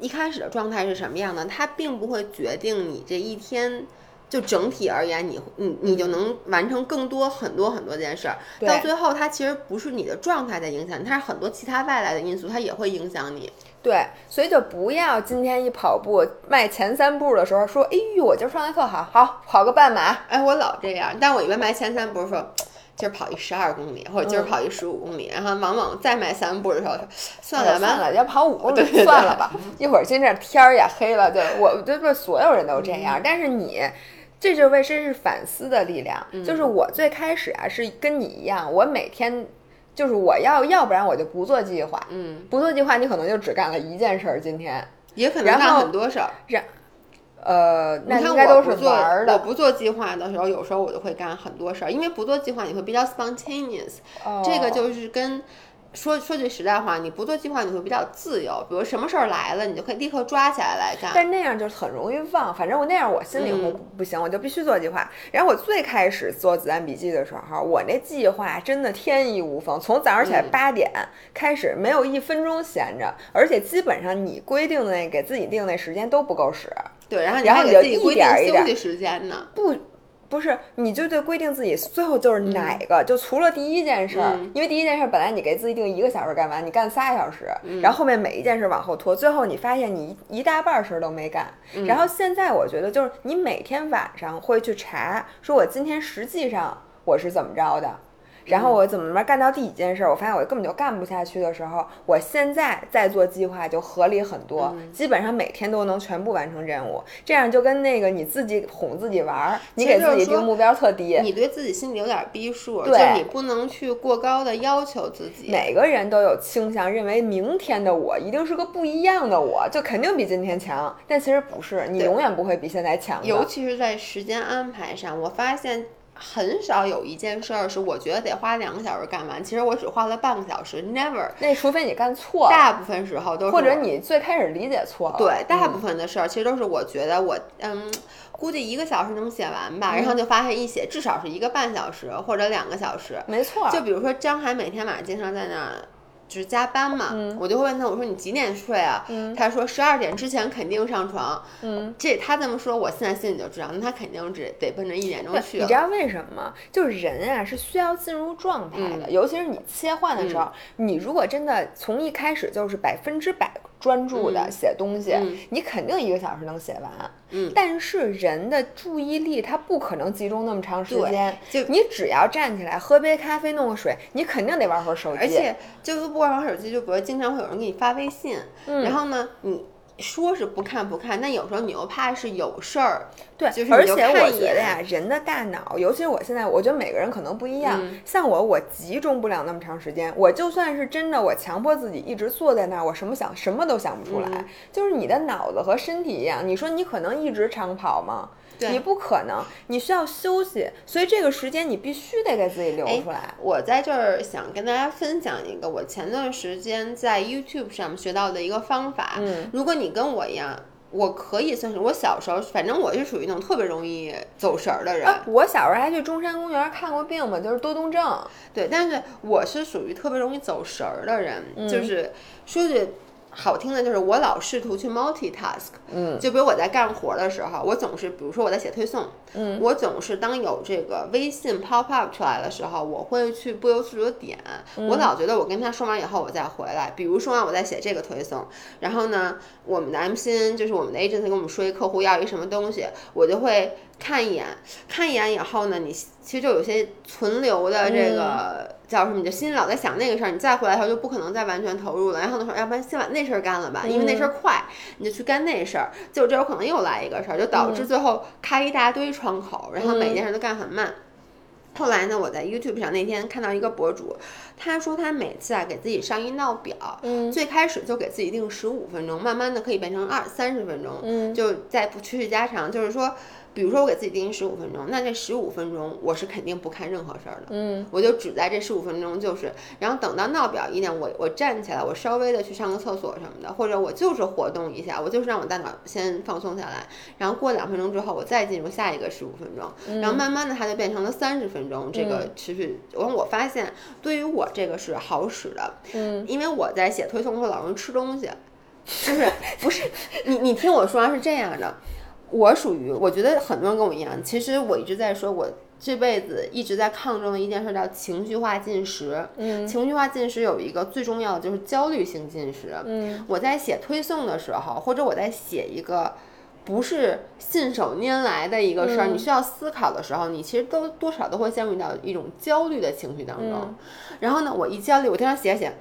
一开始的状态是什么样的，它并不会决定你这一天。就整体而言，你你你就能完成更多很多很多件事儿。到最后，它其实不是你的状态在影响你，它是很多其他外来的因素，它也会影响你。对，所以就不要今天一跑步迈前三步的时候说，哎呦，我今儿状态特好，好跑个半马。哎，我老这样，但我一般迈前三步说。今儿跑一十二公里，或者嗯今儿跑一十五公里，然后往往再迈三步的时候，算了吧，算了，要跑五公 里算了吧。一会儿今这天儿也黑了，对我对对，所有人都这样。但是你，这就是为这是反思的力量。就是我最开始啊是跟你一样，我每天就是我要，要不然我就不做计划。嗯，不做计划，你可能就只干了一件事儿。今天，也可能干很多事儿。呃，那应该都是玩儿的。我不做计划的时候，有时候我就会干很多事儿，因为不做计划你会比较 spontaneous，、哦这个就是跟。说说句实在话，你不做计划，你会比较自由。比如什么事儿来了，你就可以立刻抓起来来干。但那样就是很容易忘，反正我那样我心里会嗯不行，我就必须做计划。然后我最开始做子弹笔记的时候，我那计划真的天衣无缝，从早上起来嗯八点开始，没有一分钟闲着，而且基本上你规定的那给自己定那时间都不够使，对，然后你还给自己规定点儿一点儿休息时间呢。不。不是，你就得规定自己最后就是哪个，就除了第一件事儿，嗯因为第一件事儿本来你给自己定一个小时干完，你干仨小时，嗯然后后面每一件事往后拖，最后你发现你一一大半儿事儿都没干。嗯然后现在我觉得就是你每天晚上会去查，说我今天实际上我是怎么着的。然后我怎么着干到第几件事儿，我发现我根本就干不下去的时候，我现在再做计划就合理很多，基本上每天都能全部完成任务。这样就跟那个你自己哄自己玩儿，你给自己定目标特低，你对自己心里有点逼数，对就你不能去过高的要求自己。每个人都有倾向认为明天的我一定是个不一样的我，就肯定比今天强。但其实不是，你永远不会比现在强的。尤其是在时间安排上，我发现很少有一件事儿是我觉得得花两个小时干完，其实我只花了半个小时，never。那除非你干错了，大部分时候都是或者你最开始理解错了。对，大嗯部分的事儿其实都是我觉得我嗯，估计一个小时能写完吧，嗯然后就发现一写至少是一个半小时或者两个小时。没错，就比如说张涵每天晚上经常在那儿。就是加班嘛，嗯我就会问他，我说你几点睡啊？他说十二点之前肯定上床。嗯，这他这么说，我现在心里就知道，那他肯定只得奔着一点钟去了。你知道为什么吗？就是人啊是需要进入状态的，嗯尤其是你切换的时候，你如果真的从一开始就是百分之百专注的嗯写东西，嗯你肯定一个小时能写完。嗯但是人的注意力他不可能集中那么长时间，就你只要站起来喝杯咖啡弄个水，你肯定得玩会儿手机。而且就是不玩手机，就比如经常会有人给你发微信，嗯然后呢，你说是不看不看，但有时候你又怕是有事儿，对，就是而且我觉得眼呀，人的大脑，尤其是我现在，我觉得每个人可能不一样。嗯像我，我集中不了那么长时间。我就算是真的，我强迫自己一直坐在那儿，我什么想什么都想不出来。嗯就是你的脑子和身体一样，你说你可能一直长跑吗？对你不可能，你需要休息，所以这个时间你必须得给自己留哎出来。我在这儿想跟大家分享一个我前段时间在 YouTube 上学到的一个方法。嗯，如果你跟我一样，我可以算是我小时候，反正我是属于那种特别容易走神儿的人。啊，我小时候还去中山公园看过病嘛，就是多动症。对，但是我是属于特别容易走神儿的人，嗯就是说句好听的，就是我老试图去 multitask。嗯就比如我在干活的时候，我总是，比如说我在写推送，嗯，我总是当有这个微信 pop up 出来的时候，我会去不由自主的点。嗯我老觉得我跟他说完以后，我再回来。比如说啊，我在写这个推送，然后呢，我们的 M C N 就是我们的 agency 跟我们说一客户要一什么东西，我就会看一眼，看一眼以后呢，你其实就有些存留的这个、叫什么，你的心里老在想那个事儿，你再回来的时候就不可能再完全投入了。然后呢说，要不然先把那事儿干了吧，因为那事儿快，你就去干那事儿。结果这有可能又来一个事儿，就导致最后开一大堆窗口，然后每件事都干很慢。后来呢，我在 YouTube 上那天看到一个博主，他说他每次啊给自己上一闹表，嗯最开始就给自己定十五分钟，慢慢的可以变成二三十分钟，嗯就再不持续加长。就是说，比如说我给自己定十五分钟，那这十五分钟我是肯定不看任何事儿的，嗯。我就只在这十五分钟，就是，然后等到闹表一点，我我站起来，我稍微的去上个厕所什么的，或者我就是活动一下，我就是让我大脑先放松下来，然后过两分钟之后，我再进入下一个十五分钟，然后慢慢的它就变成了三十分钟，这个持续，然后我发现对于我这个是好使的，嗯，因为我在写推送的时候老容易吃东西，就是不是你你听我说啊是这样的，我属于我觉得很多人跟我一样，其实我一直在说我。这辈子一直在抗争的一件事叫情绪化进食。嗯情绪化进食有一个最重要的就是焦虑性进食。嗯我在写推送的时候，或者我在写一个不是信手拈来的一个事儿，嗯你需要思考的时候，你其实都多少都会陷入到一种焦虑的情绪当中。嗯然后呢，我一焦虑，我经常写写，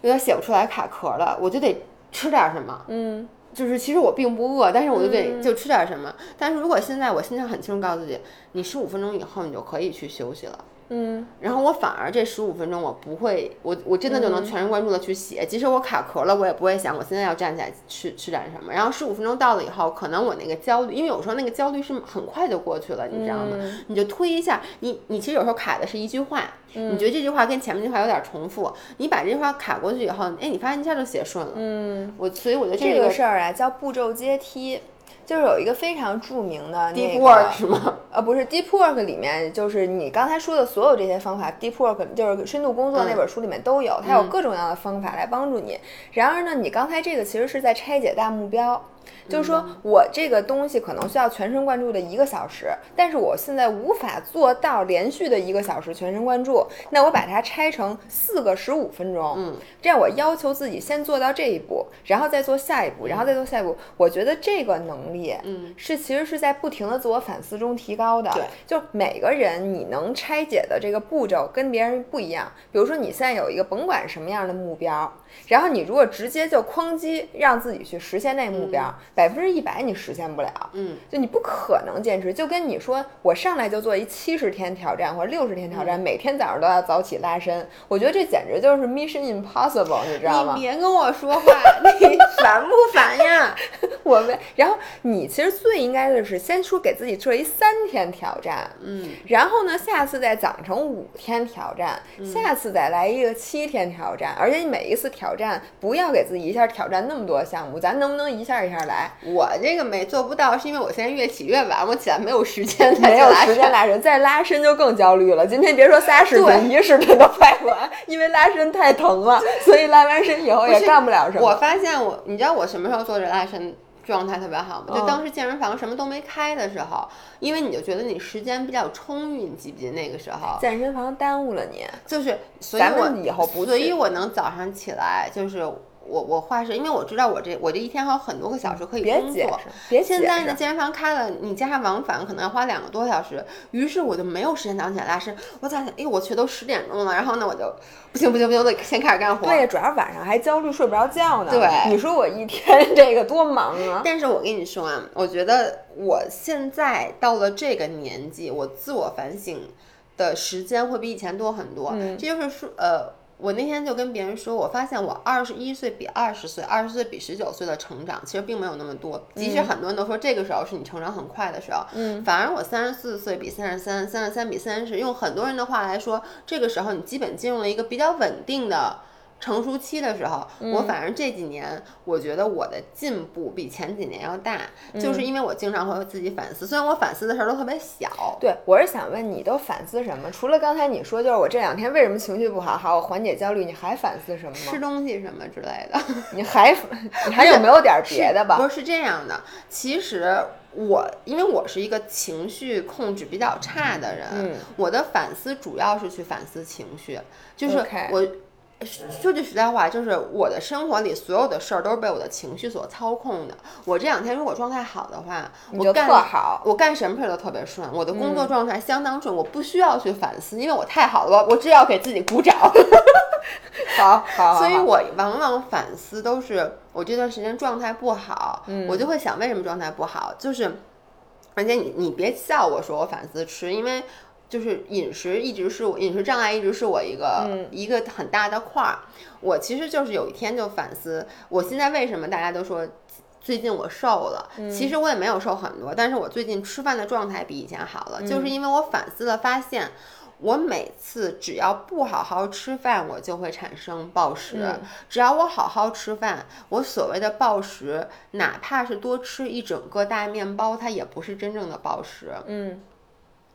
有点写不出来，卡壳了，我就得吃点什么。嗯就是其实我并不饿，但是我就得嗯就吃点什么。但是如果现在我心情很清楚告诉自己，你十五分钟以后你就可以去休息了。嗯然后我反而这十五分钟我不会，我我真的就能全神贯注的去写，即使我卡壳了，我也不会想我现在要站起来去去点什么。然后十五分钟到了以后，可能我那个焦虑，因为有时候那个焦虑是很快就过去了，你知道吗？你就推一下，你你其实有时候卡的是一句话，你觉得这句话跟前面那句话有点重复，你把这句话卡过去以后，哎，你发现一下就写顺了。嗯，我所以我觉得这个个事儿啊叫步骤阶梯。就是有一个非常著名的那 deep 个 work 是吗？呃，不是 Deep Work 里面，就是你刚才说的所有这些方法，Deep Work 就是深度工作那本书里面都有，它有各种各样的方法来帮助你。然而呢，你刚才这个其实是在拆解大目标。就是说我这个东西可能需要全神贯注的一个小时，但是我现在无法做到连续的一个小时全神贯注，那我把它拆成四个十五分钟，嗯，这样我要求自己先做到这一步，然后再做下一步，然后再做下一步。我觉得这个能力，嗯，是其实是在不停的自我反思中提高的。对，就每个人你能拆解的这个步骤跟别人不一样。比如说你现在有一个甭管什么样的目标，然后你如果直接就哐叽让自己去实现那目标，百分之一百你实现不了。嗯，就你不可能坚持。就跟你说，我上来就做一七十天挑战或者六十天挑战，每天早上都要早起拉伸，我觉得这简直就是 Mission Impossible，你知道吗？你别跟我说话，你烦不烦呀？我们，然后你其实最应该的是先说给自己做一三天挑战，嗯，然后呢，下次再长成五天挑战，下次再来一个七天挑战，而且你每一次挑战不要给自己一下挑战那么多项目，咱能不能一下一下来？我这个没做不到，是因为我现在越起越晚，我起来没有时间再没有时间拉伸。再拉伸就更焦虑了。今天别说仨视对频，一视频都拍不完，因为拉伸太疼了，所以拉完伸以后也干不了什么。我发现我，你知道我什么时候做着拉伸状态特别好吗？就嗯当时健身房什么都没开的时候，因为你就觉得你时间比较充裕，你记不记得那个时候？健身房耽误了你，就是，所以咱我们以后不所以去我能早上起来，就是我我画室，因为我知道我这我这一天还有很多个小时可以工作。别解。现在呢，健身房开了，你加上往返可能要花两个多小时，于是我就没有时间早上起来拉伸。我早上，哎，我去都十点钟了，然后呢，我就不行不行不行，我得先开始干活。对，主要晚上还焦虑睡不着觉呢。对你说我一天这个多忙啊！但是我跟你说啊，我觉得我现在到了这个年纪，我自我反省的时间会比以前多很多。嗯这就是说，呃，我那天就跟别人说，我发现我二十一岁比二十岁，二十岁比十九岁的成长其实并没有那么多。即使很多人都说这个时候是你成长很快的时候，嗯，反而我三十四岁比三十三，三十三比三十，用很多人的话来说，这个时候你基本进入了一个比较稳定的。成熟期的时候，我反正这几年，我觉得我的进步比前几年要大，就是因为我经常会自己反思，虽然我反思的事儿都特别小，对，我是想问你都反思什么？除了刚才你说，就是我这两天为什么情绪不好，好我缓解焦虑，你还反思什么吃？东西什么之类的。你还你还有没有点别的吧？不是是这样的，其实我因为我是一个情绪控制比较差的人，嗯我的反思主要是去反思情绪，就是我。说句实在话，就是我的生活里所有的事儿都是被我的情绪所操控的。我这两天如果状态好的话，我干特好。我干什么事儿都特别顺，我的工嗯作状态相当顺，我不需要去反思，因为我太好了，我我只要给自己鼓掌。好好好，所以我往往反思都是我这段时间状态不好，嗯我就会想为什么状态不好，就是，而且你你别笑我说我反思吃，因为就是饮食一直是我饮食障碍一直是我一个、嗯一个很大的块儿，我其实就是有一天就反思，我现在为什么大家都说。最近我瘦了，嗯其实我也没有瘦很多，但是我最近吃饭的状态比以前好了，嗯就是因为我反思了，发现我每次只要不好好吃饭，我就会产生暴食。嗯只要我好好吃饭，我所谓的暴食，哪怕是多吃一整个大面包，它也不是真正的暴食。嗯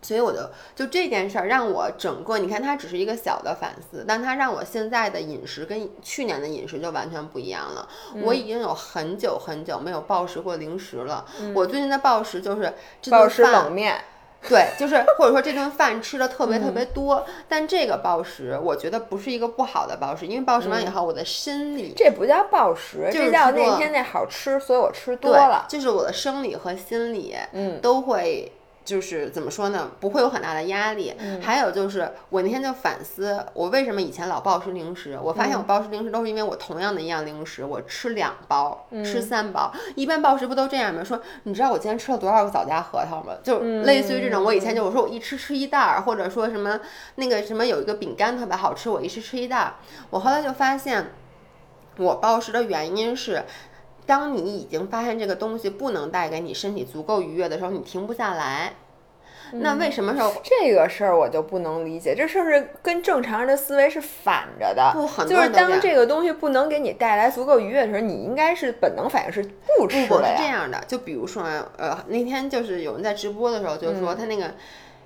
所以我就就这件事儿让我整个，你看它只是一个小的反思，但它让我现在的饮食跟去年的饮食就完全不一样了。嗯我已经有很久很久没有暴食过零食了。我最近的暴食就是这暴食冷面，对，就是或者说这顿饭吃的特别特别嗯多，但这个暴食我觉得不是一个不好的暴食，因为暴食完以后我的心理。这不叫暴食，就是这叫那天那好吃，所以我吃多了。就是我的生理和心理，嗯都会就是怎么说呢？不会有很大的压力。嗯还有就是我那天就反思，我为什么以前老暴食零食？我发嗯现我暴食零食都是因为我同样的一样零食，我吃两包，嗯吃三包。一般暴食不都这样吗？说你知道我今天吃了多少个枣夹核桃吗？就嗯类似于这种。我以前就我说我一吃吃一袋儿，或者说什么那个什么有一个饼干特别好吃，我一吃吃一袋儿。我后来就发现，我暴食的原因是。当你已经发现这个东西不能带给你身体足够愉悦的时候，你停不下来。那为什么时候这个事儿我就不能理解，这事儿是跟正常人的思维是反着的。不很就是当这个东西不能给你带来足够愉悦的时候，你应该是本能反应是不吃的呀。这样的？就比如说，呃，那天就是有人在直播的时候就说他那个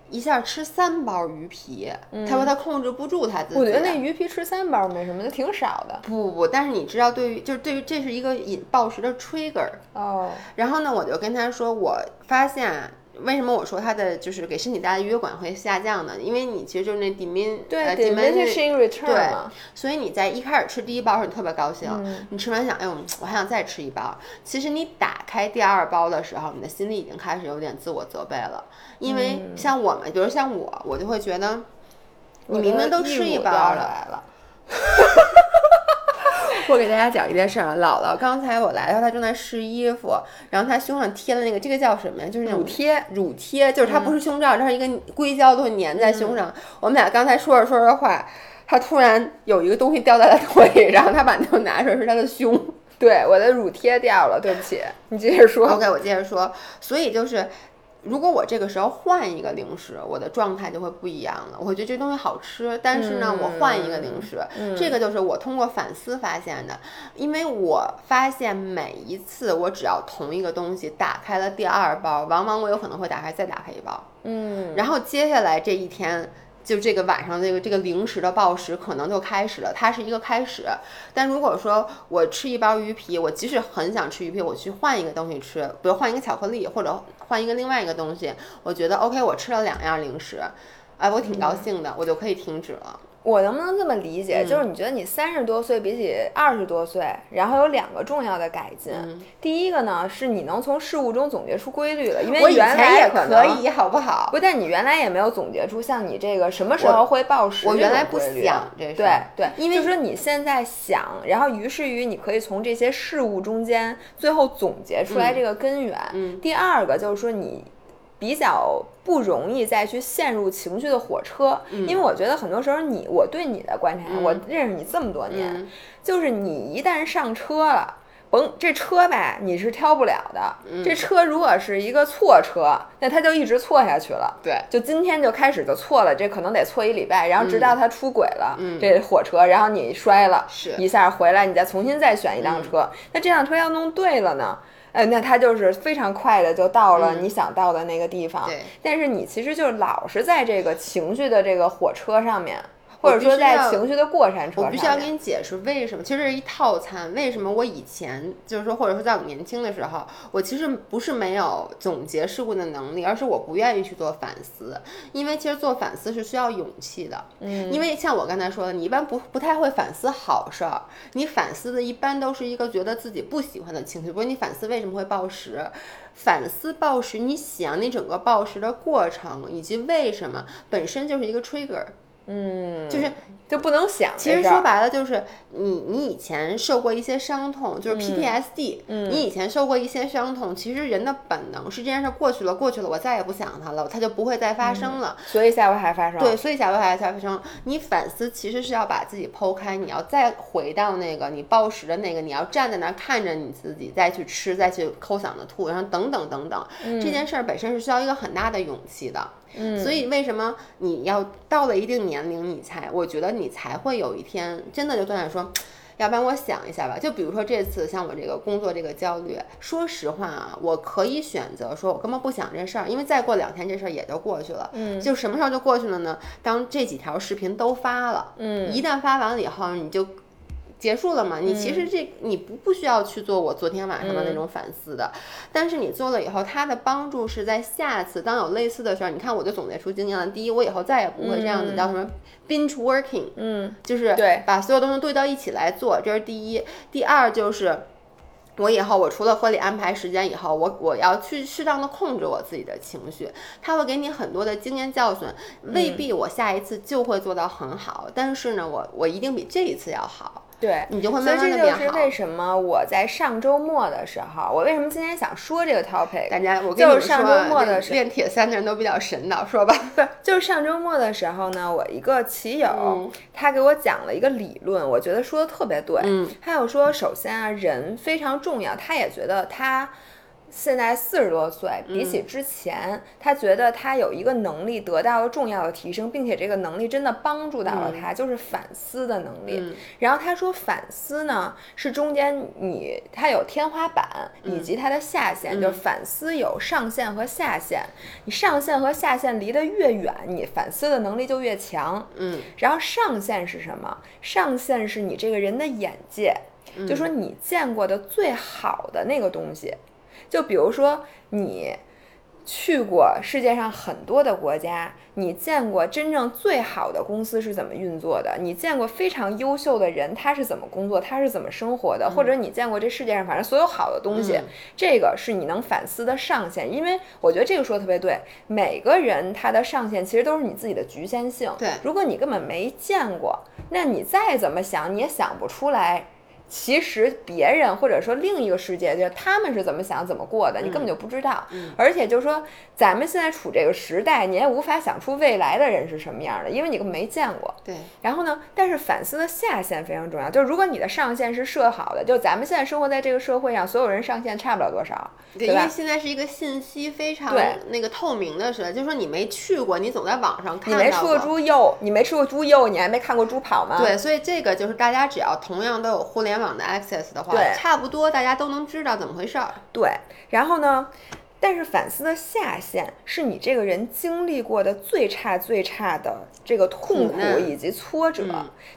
一下吃三包鱼皮，他说他控制不住他自己。我觉得那鱼皮吃三包没什么，就挺少的。不不不，但是你知道，对于就是对于这是一个引暴食的 trigger。哦，然后呢，我就跟他说，我发现为什么我说它的就是给身体带来愉悦感会下降呢？因为你其实就是那 dimin 对呃 diminishing return 对，所以你在一开始吃第一包的时候，你特别高兴，嗯你吃完想，哎呦，我还想再吃一包。其实你打开第二包的时候，你的心里已经开始有点自我责备了，因为嗯像我们，比如像我，我就会觉得，你明明都吃一务掉下包了。我给大家讲一件事儿啊，姥姥刚才我来的时候，她正在试衣服，然后她胸上贴了那个，这个叫什么呀？就是那种乳贴，乳贴，就是它不是胸罩，它是一个硅胶，都会粘在胸上。我们俩刚才说着说着话，她突然有一个东西掉在了腿上，她把那个拿出来是她的胸。对，我的乳贴掉了，对不起，你接着说。OK，我接着说，所以就是。如果我这个时候换一个零食，我的状态就会不一样了。我会觉得这东西好吃，但是呢，我换一个零食，这个就是我通过反思发现的。因为我发现每一次我只要同一个东西打开了第二包，往往我有可能会打开再打开一包。嗯，然后接下来这一天，就这个晚上这个这个零食的暴食可能就开始了，它是一个开始。但如果说我吃一包鱼皮，我即使很想吃鱼皮，我去换一个东西吃，比如换一个巧克力或者换一个另外一个东西，我觉得 OK，我吃了两样零食，哎，我挺高兴的，我就可以停止了。我能不能这么理解？嗯就是你觉得你三十多岁比起二十多岁，然后有两个重要的改进。第一个呢，是你能从事物中总结出规律了，因为原来也可以，好不好？不，但你原来也没有总结出像你这个什么时候会暴食这我原来不想这事对对，因为就是说你现在想，然后于是于你可以从这些事物中间最后总结出来这个根源。嗯第二个就是说你。比较不容易再去陷入情绪的火车，因为我觉得很多时候你，我对你的观察，嗯我认识你这么多年，嗯就是你一旦上车了。甭这车吧，你是挑不了的。嗯这车如果是一个错车，那它就一直错下去了。对就今天就开始就错了，这可能得错一礼拜，然后直到它出轨了，嗯这火车，然后你摔了，是一下回来，你再重新再选一辆车，那这辆车要弄对了呢？哎，那它就是非常快的就到了你想到的那个地方。对但是你其实就老是在这个情绪的这个火车上面，我或者说在情绪的过山车上面。我必须要给你解释为什么，其实这是一套餐。为什么我以前就是说，或者说在我年轻的时候，我其实不是没有总结事故的能力，而是我不愿意去做反思。因为其实做反思是需要勇气的。嗯，因为像我刚才说的，你一般不不太会反思好事儿，你反思的一般都是一个觉得自己不喜欢的情绪，比如你反思为什么会暴食。反思暴食，你想你整个暴食的过程以及为什么本身就是一个 trigger，嗯，就是就不能想其。实说白了就是你，你以前受过一些伤痛，就是 PTSD、嗯你以前受过一些伤痛，其实人的本能是这件事过去了，过去了，我再也不想它了，它就不会再发生了。所以下回还发生。对，所以下回还才发生。你反思其实是要把自己剖开，你要再回到那个你暴食的那个，你要站在那儿看着你自己再去吃，再去抠嗓子吐，然后等等等等。这件事儿本身是需要一个很大的勇气的。嗯，所以为什么你要到了一定年龄，你才我觉得你才会有一天真的就断然说。要不然我想一下吧，就比如说这次像我这个工作这个焦虑，说实话啊，我可以选择说我根本不想这事儿，因为再过两天这事儿也就过去了。嗯就什么时候就过去了呢？当这几条视频都发了，嗯一旦发完了以后，你就结束了嘛。你其实这你不不需要去做我昨天晚上的那种反思的，但是你做了以后，它的帮助是在下次当有类似的事儿，你看我就总结出经验了。第一，我以后再也不会这样子叫什么 binge working，嗯就是对把所有东西堆到一起来做，这是第一。第二就是。我以后，我除了合理安排时间以后，我我要去适当的控制我自己的情绪，它会给你很多的经验教训，未必我下一次就会做到很好，但是呢，我我一定比这一次要好，对，你就会所以慢慢的这就是。为什么我在上周末的时候，我为什么今天想说这个 topic，大家，我跟你们就是上说啊，周末的练铁三的人都比较神的，说吧。就是上周末的时候呢，我一个骑友、嗯他给我讲了一个理论，我觉得说的特别对。嗯，他有说，首先啊，人非常重要，他也觉得他。现在四十多岁，比起之前，他觉得他有一个能力得到了重要的提升，并且这个能力真的帮助到了他，就是反思的能力。嗯然后他说，反思呢是中间你他有天花板以及它的下限，就是反思有上限和下限。你上限和下限离得越远，你反思的能力就越强。嗯然后上限是什么？上限是你这个人的眼界，就说你见过的最好的那个东西。就比如说你去过世界上很多的国家，你见过真正最好的公司是怎么运作的？你见过非常优秀的人他是怎么工作，他是怎么生活的？或者你见过这世界上反正所有好的东西，这个是你能反思的上限。因为我觉得这个说的特别对，每个人他的上限其实都是你自己的局限性。对，如果你根本没见过，那你再怎么想你也想不出来。其实别人或者说另一个世界，就是他们是怎么想、怎么过的，你根本就不知道。而且就是说，咱们现在处这个时代，你也无法想出未来的人是什么样的，因为你根本没见过。对。然后呢？但是反思的下限非常重要，就是如果你的上限是设好的，就咱们现在生活在这个社会上，所有人上限差不了多少，对因为现在是一个信息非常那个透明的时代，就是说你没去过，你总在网上看你没吃过猪肉，你没吃过猪肉，你还没看过猪跑吗？对，所以这个就是大家只要同样都有互联网的 access 的话，对，差不多大家都能知道怎么回事儿。对，然后呢？但是反思的下限是你这个人经历过的最差最差的这个痛苦以及挫折，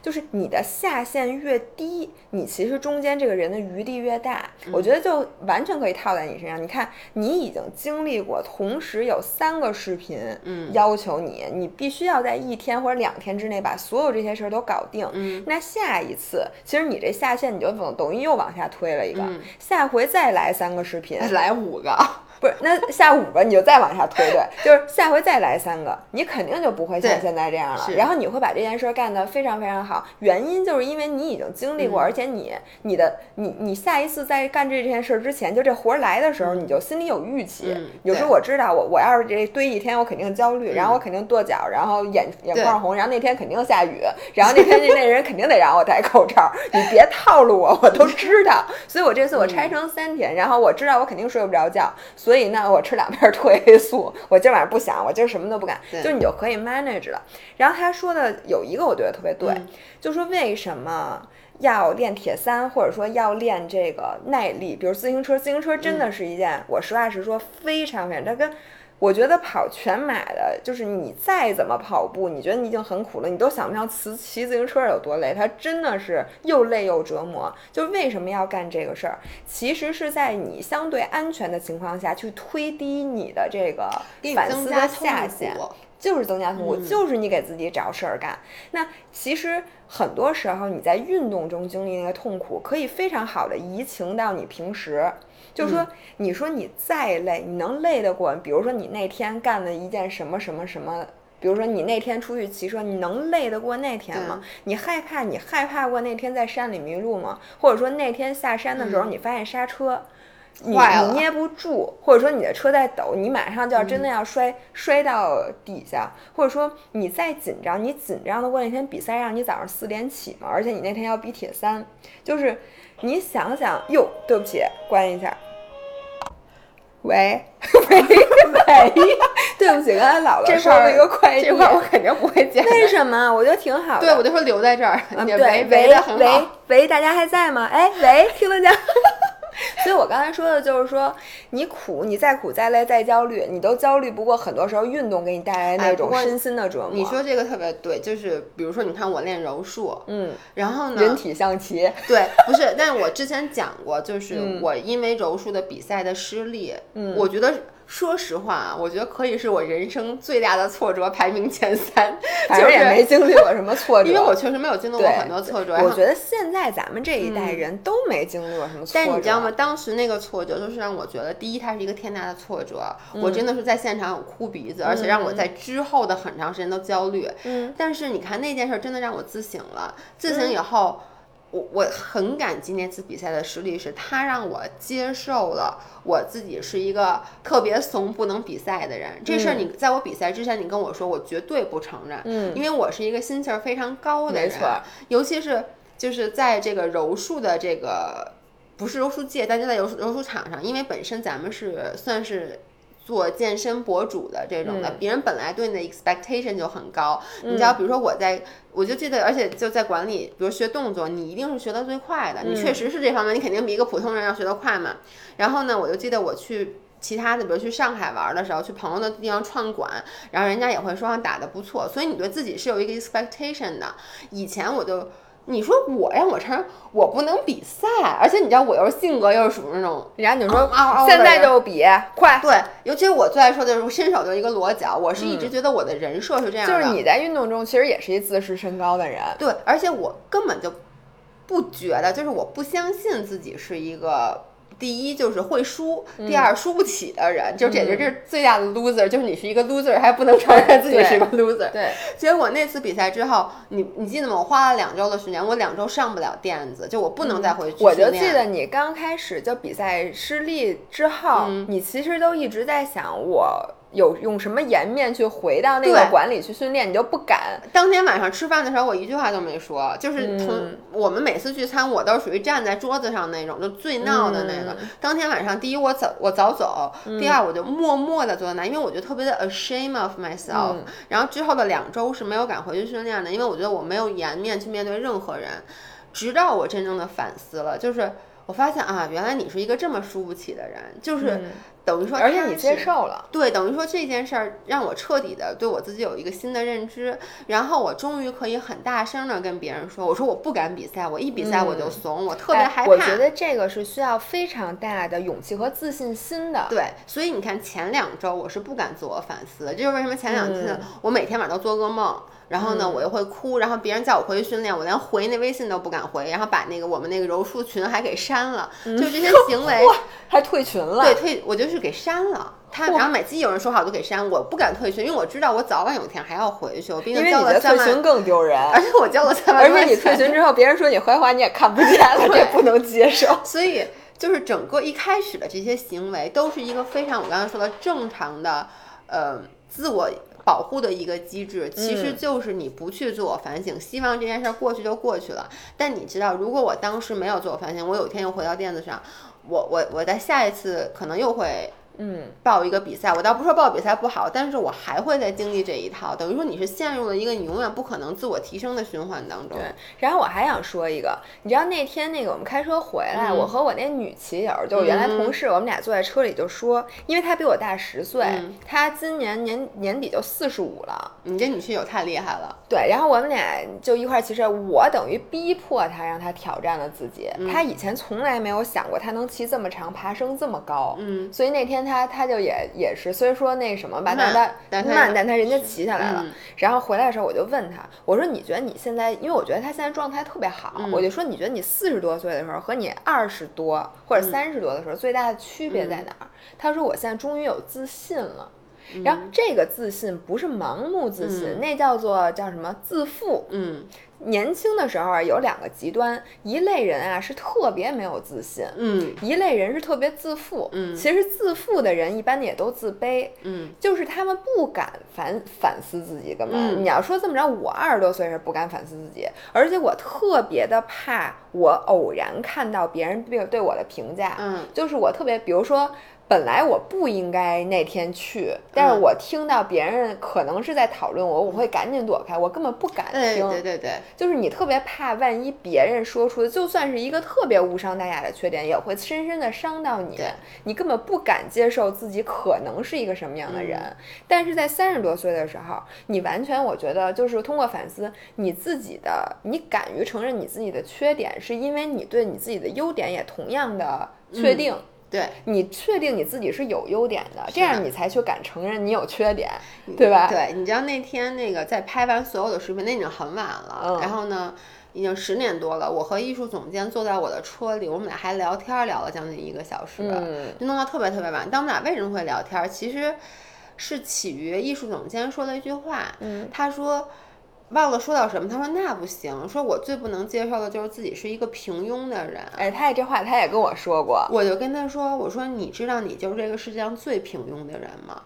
就是你的下限越低，你其实中间这个人的余地越大。我觉得就完全可以套在你身上。你看，你已经经历过，同时有三个视频，嗯，要求你，你必须要在一天或者两天之内把所有这些事儿都搞定。嗯，那下一次，其实你这下限你就等等于又往下推了一个，下回再来三个视频，来五个。不是，那下五个你就再往下推，对，就是下回再来三个，你肯定就不会像现在这样了。然后你会把这件事干得非常非常好，原因就是因为你已经经历过，而且你你的你你下一次在干这件事之前，就这活来的时候，你就心里有预期。有时候我知道，我我要是这堆一天，我肯定焦虑，然后我肯定跺脚，然后眼眼眶红，然后那天肯定下雨，然后那天那那人肯定得让我戴口罩。你别套路我，我都知道。所以我这次我拆成三天，然后我知道我肯定睡不着觉。所以呢，我吃两片褪黑素，我今晚上不想，我今儿什么都不干，就你就可以 manage 了。然后他说的有一个我觉得特别对，就说为什么要练铁三，或者说要练这个耐力，比如自行车，自行车真的是一件，我实话实说，非常非常，它跟。我觉得跑全马的，就是你再怎么跑步，你觉得你已经很苦了，你都想不到骑骑自行车有多累。它真的是又累又折磨。就为什么要干这个事儿？其实是在你相对安全的情况下去推低你的这个反思的下限，就是增加痛苦，就是你给自己找事儿干。那其实很多时候你在运动中经历那个痛苦，可以非常好的移情到你平时。就是说，你说你再累，你能累得过？比如说你那天干了一件什么什么什么，比如说你那天出去骑车，你能累得过那天吗？你害怕？你害怕过那天在山里迷路吗？或者说那天下山的时候你发现刹车，你你捏不住，或者说你的车在抖，你马上就要真的要摔摔到底下，或者说你再紧张，你紧张的过那天比赛让你早上四点起嘛，而且你那天要比铁三，就是你想想，哟，对不起，关一下。喂喂喂！对不起，刚才姥姥收了一个快递，这块我肯定不会接。为什么？我觉得挺好的。对，我就说留在这儿。对，喂喂喂，大家还在吗？哎，喂，听得见？所以我刚才说的就是说，你苦，你再苦再累再焦虑，你都焦虑不过。很多时候运动给你带来那种身心的折磨。你说这个特别对，就是比如说，你看我练柔术，嗯，然后呢，人体象棋，对，不是。但是我之前讲过，就是我因为柔术的比赛的失利，嗯，我觉得。说实话啊，我觉得可以是我人生最大的挫折，排名前三。就是也没经历过什么挫折，因为我确实没有经历过很多挫折。我觉得现在咱们这一代人都没经历过什么挫折。但你知道吗？当时那个挫折就是让我觉得，第一，它是一个天大的挫折，我真的是在现场有哭鼻子，而且让我在之后的很长时间都焦虑。嗯。但是你看那件事真的让我自省了，自省以后。我我很感激那次比赛的失利，是他让我接受了我自己是一个特别怂不能比赛的人。这事儿你在我比赛之前，你跟我说，我绝对不承认。嗯，因为我是一个心气儿非常高的人，没错。尤其是就是在这个柔术的这个不是柔术界，但就在柔柔术场上，因为本身咱们是算是。做健身博主的这种的，别人本来对你的 expectation 就很高。你知道，比如说我在，我就记得，而且就在管理，比如学动作，你一定是学的最快的，你确实是这方面，你肯定比一个普通人要学得快嘛。然后呢，我就记得我去其他的，比如去上海玩的时候，去朋友的地方串馆，然后人家也会说打的不错，所以你对自己是有一个 expectation 的。以前我就。你说我让我承认我不能比赛，而且你知道我又是性格又是属于那种，然后你就说现在就比快，对，尤其是我最爱说的就是伸手就是一个裸脚，我是一直觉得我的人设是这样就是你在运动中其实也是一自视身高的人。对，而且我根本就不觉得，就是我不相信自己是一个。第一就是会输，第二输不起的人，就简直是最大的 loser。就是你是一个 loser，还不能承认自己是个 loser。对，结果那次比赛之后，你你记得吗？我花了两周的时间，我两周上不了垫子，就我不能再回去我就记得你刚开始就比赛失利之后，嗯你其实都一直在想我。有用什么颜面去回到那个对馆里去训练，你就不敢。当天晚上吃饭的时候，我一句话都没说，就是从、嗯我们每次聚餐，我都是属于站在桌子上那种，就最闹的那个。嗯当天晚上，第一我早我早走，第二我就默默的坐在那，因为我觉得特别的 ashamed of myself、嗯然后之后的两周是没有敢回去训练的，因为我觉得我没有颜面去面对任何人。直到我真正的反思了，就是我发现啊，原来你是一个这么输不起的人，就是嗯等于说，而且你接。受了，对，等于说这件事儿让我彻底的对我自己有一个新的认知，然后我终于可以很大声的跟别人说，我说我不敢比赛，我一比赛我就怂，我特别害怕。哎我觉得这个是需要非常大的勇气和自信心的。对，所以你看前两周我是不敢自我反思的，这就是为什么前两次嗯我每天晚上都做噩梦。然后呢，我又会哭，然后别人叫我回去训练，我连回那微信都不敢回，然后把那个我们那个柔术群还给删了，就这些 行为，还退群了。对，退我就是给删了。他然后每次有人说好我就给删，我不敢退群，因为我知道我早晚有一天还要回去，我毕竟交了三万，群更丢人，而且我交了三万而且你退群之后，别人说你坏话你也看不见了，也不能接受。所以就是整个一开始的这些行为都是一个非常我刚才说的正常的，呃，自我。保护的一个机制，其实嗯就是你不去自我反省，希望这件事儿过去就过去了。但你知道，如果我当时没有自我反省，我有一天又回到垫子上，我我我在下一次可能又会嗯，报一个比赛，我倒不说报比赛不好，但是我还会再经历这一套，等于说你是陷入了一个你永远不可能自我提升的循环当中。对。然后我还想说一个，你知道那天那个我们开车回来，嗯我和我那女骑友，就我原来同事，我们俩坐在车里就说，因为她比我大十岁，嗯她今年年年底就四十五了。你这女骑友太厉害了，对，然后我们俩就一块儿骑车，我等于逼迫她让她挑战了自己。嗯她以前从来没有想过她能骑这么长，爬升这么高。嗯，所以那天她她就也也是，虽说那什么吧，但他慢，但他人家骑下来了。嗯然后回来的时候，我就问他，我说你觉得你现在，因为我觉得他现在状态特别好，嗯我就说你觉得你四十多岁的时候和你二十多或者嗯三十多的时候最大的区别在哪儿？他说我现在终于有自信了。嗯然后这个自信不是盲目自信，那叫做叫什么自负。嗯年轻的时候啊，有两个极端，一类人啊是特别没有自信，嗯。一类人是特别自负。嗯。其实自负的人一般也都自卑，嗯。就是他们不敢反反思自己，根本、嗯。你要说这么着，我二十多岁是不敢反思自己，而且我特别的怕我偶然看到别人对对我的评价，嗯。就是我特别，比如说。本来我不应该那天去，但嗯是我听到别人可能是在讨论我，我会赶紧躲开，我根本不敢听。对对对，就是你特别怕，万一别人说出的，就算是一个特别无伤大雅的缺点，也会深深的伤到你对。你根本不敢接受自己可能是一个什么样的人。嗯但是在三十多岁的时候，你完全我觉得就是通过反思你自己的，你敢于承认你自己的缺点，是因为你对你自己的优点也同样的确定。对你确定你自己是有优点的，这样你才去敢承认你有缺点，对吧？对，你知道那天那个在拍完所有的视频，那已经很晚了，嗯然后呢。已经十点多了，我和艺术总监坐在我的车里，我们俩还聊天聊了将近一个小时，嗯就弄到特别特别晚。但我们俩为什么会聊天？其实是起于艺术总监说了一句话，嗯他说忘了说到什么，他说那不行，说我最不能接受的就是自己是一个平庸的人。哎，他也这话他也跟我说过，我就跟他说：“我说你知道你就是这个世界上最平庸的人吗？”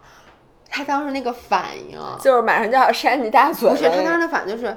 他当时那个反应，就是马上就要扇你大嘴了。不是他当时的反应就是，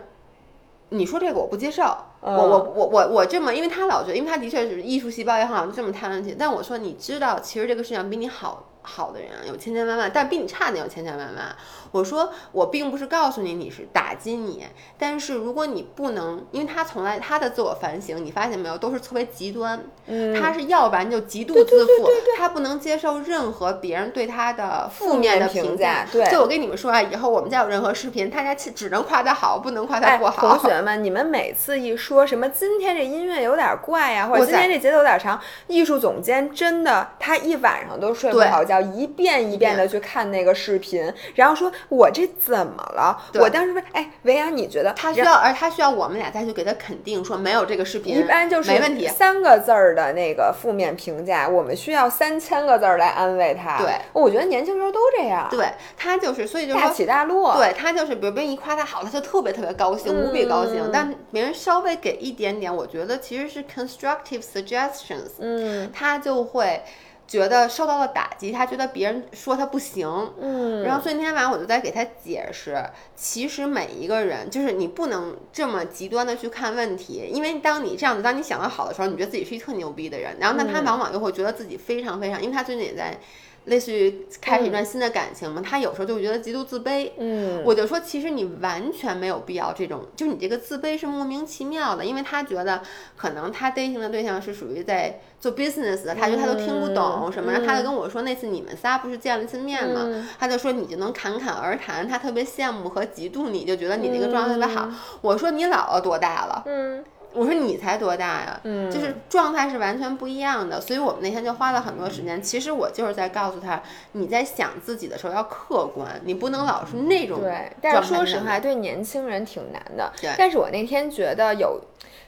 你说这个我不接受，嗯我我我我我这么，因为他老觉得，因为他的确是艺术细胞也好，就这么 talented，但我说你知道，其实这个世界上比你好好的人，有千千万万，但比你差的有千千万万。我说我并不是告诉你你是打击你，但是如果你不能，因为他从来他的自我反省，你发现没有，都是特别极端。嗯他是要不然就极度自负，他不能接受任何别人对他的负面的评价价。对就我跟你们说啊，以后我们家有任何视频，大家只只能夸他好，不能夸他哎，不好。同学们，你们每次一说什么今天这音乐有点怪呀、或者今天这节奏有点长，艺术总监真的他一晚上都睡不好觉，一遍一遍的去看那个视频，然后说我这怎么了？我当时问，哎，维亚，你觉得他需要，而他需要我们俩再去给他肯定，说没有这个视频，一般就是没问题。三个字儿的那个负面评价，我们需要三千个字儿来安慰他。对，我觉得年轻时候都这样，对他就是，所以就是大，起大落。对他就是，比如别人一夸他好，他就特别特别高兴，无比高兴。嗯但别人稍微给一点点，我觉得其实是 constructive suggestions，嗯他就会觉得受到了打击，他觉得别人说他不行。嗯，然后所以那天晚上我就在给他解释，其实每一个人就是你不能这么极端的去看问题，因为当你这样子，当你想的好的时候，你觉得自己是一特牛逼的人，然后那他嗯往往又会觉得自己非常非常，因为他最近也在类似于开始一段新的感情嘛，他有时候就会觉得极度自卑。嗯，我就说，其实你完全没有必要这种，就你这个自卑是莫名其妙的，因为他觉得可能他 dating 的对象是属于在做 business 的，他觉得他都听不懂什么，然后他就跟我说，那次你们仨不是见了一次面嘛，他就说你就能侃侃而谈，他特别羡慕和嫉妒你，就觉得你那个状态特别好。我说你姥姥多大了？嗯我说你才多大呀？嗯就是状态是完全不一样的，所以我们那天就花了很多时间。其实我就是在告诉他，你在想自己的时候要客观，你不能老是那种对，但是说实话，对年轻人挺难的。对但是我那天觉得有，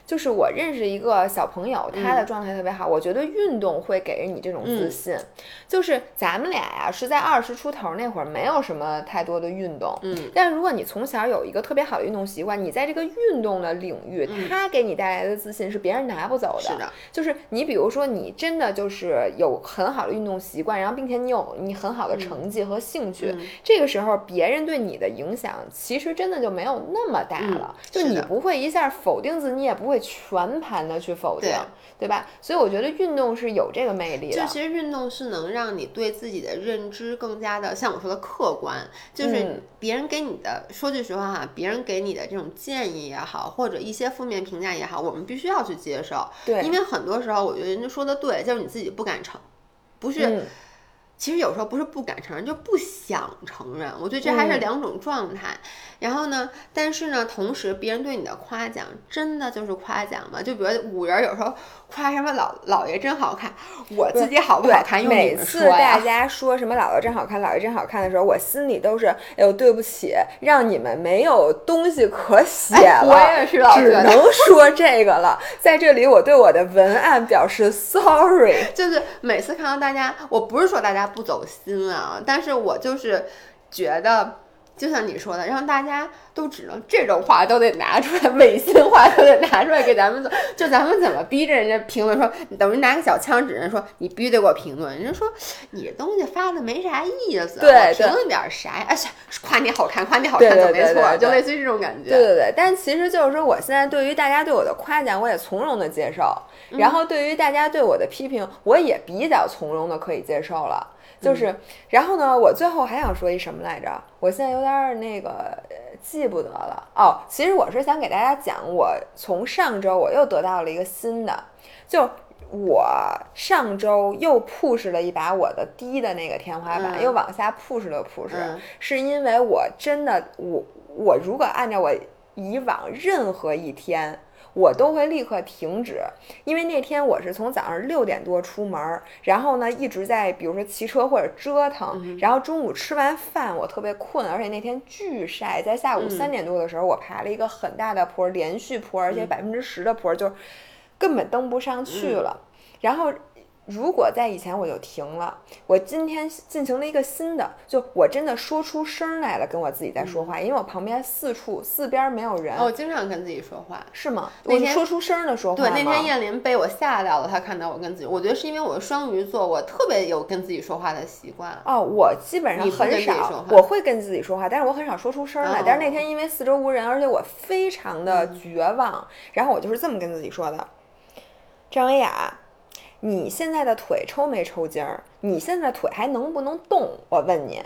就是我认识一个小朋友，他嗯的状态特别好。我觉得运动会给人你这种自信。就是咱们俩呀，是在二十出头那会儿，没有什么太多的运动。嗯，但是如果你从小有一个特别好的运动习惯，你在这个运动的领域，它给你带来的自信是别人拿不走的。嗯是的，就是你比如说，你真的就是有很好的运动习惯，然后并且你有你很好的成绩和兴趣，嗯这个时候别人对你的影响其实真的就没有那么大了。就你不会一下否定自己，你也不会全盘的去否定，对对吧？所以我觉得运动是有这个魅力的。就其实运动是能让你对自己的认知更加的，像我说的客观，就是嗯别人给你的，说句实话哈，别人给你的这种建议也好，或者一些负面评价也好，我们必须要去接受，对因为很多时候我觉得人家说的对，就是你自己不敢承，不是。嗯其实有时候不是不敢承认，就不想承认。我觉得这还是嗯两种状态。然后呢，但是呢，同时别人对你的夸奖真的就是夸奖吗？就比如五人有时候夸什么老老爷真好看，我自己好不好看用你每次大。家说什么“姥姥真好看，姥爷真好看”的时候，我心里都是，哎呦，对不起，让你们没有东西可写哎了，我也是老只能说这个了。在这里，我对我的文案表示 sorry。就是每次看到大家，我不是说大家不走心啊，但是我就是觉得，就像你说的，让大家都只能这种话都得拿出来，违心话都得拿出来给咱们做，就咱们怎么逼着人家评论说，等于拿个小枪指人说你必须得给我评论，人家说你这东西发的没啥意思，我评论点啥呀？哎，是夸你好看，夸你好看就没错，就类似于这种感觉。对对对，但其实就是说，我现在对于大家对我的夸奖，我也从容的接受；然后对于大家对我的批评，我也比较从容的可以接受了。就是，然后呢，我最后还想说一什么来着？我现在有点儿那个呃记不得了。哦，其实我是想给大家讲，我从上周我又得到了一个新的，就我上周又 push 了一把我的低的那个天花板，嗯又往下 push 了 push，、嗯是因为我真的我我如果按照我以往任何一天。我都会立刻停止，因为那天我是从早上六点多出门儿，然后呢一直在比如说骑车或者折腾，然后中午吃完饭我特别困，而且那天巨晒，在下午三点多的时候我爬了一个很大的坡，连续坡，而且百分之十的坡，就根本登不上去了。然后如果在以前我就停了，我今天进行了一个新的，就我真的说出声来了，跟我自己在说话，因为我旁边四处四边没有人，哦，我经常跟自己说话。是吗？那天我说出声的说话对，那天燕林被我吓到了，他看到我跟自己，我觉得是因为我是双鱼座，我特别有跟自己说话的习惯。哦，我基本上很少，我会跟自己说话，但是我很少说出声来。哦但是那天因为四周无人，而且我非常的绝望，然后我就是这么跟自己说的：张维雅，你现在的腿抽没抽筋儿？你现在腿还能不能动？我问你。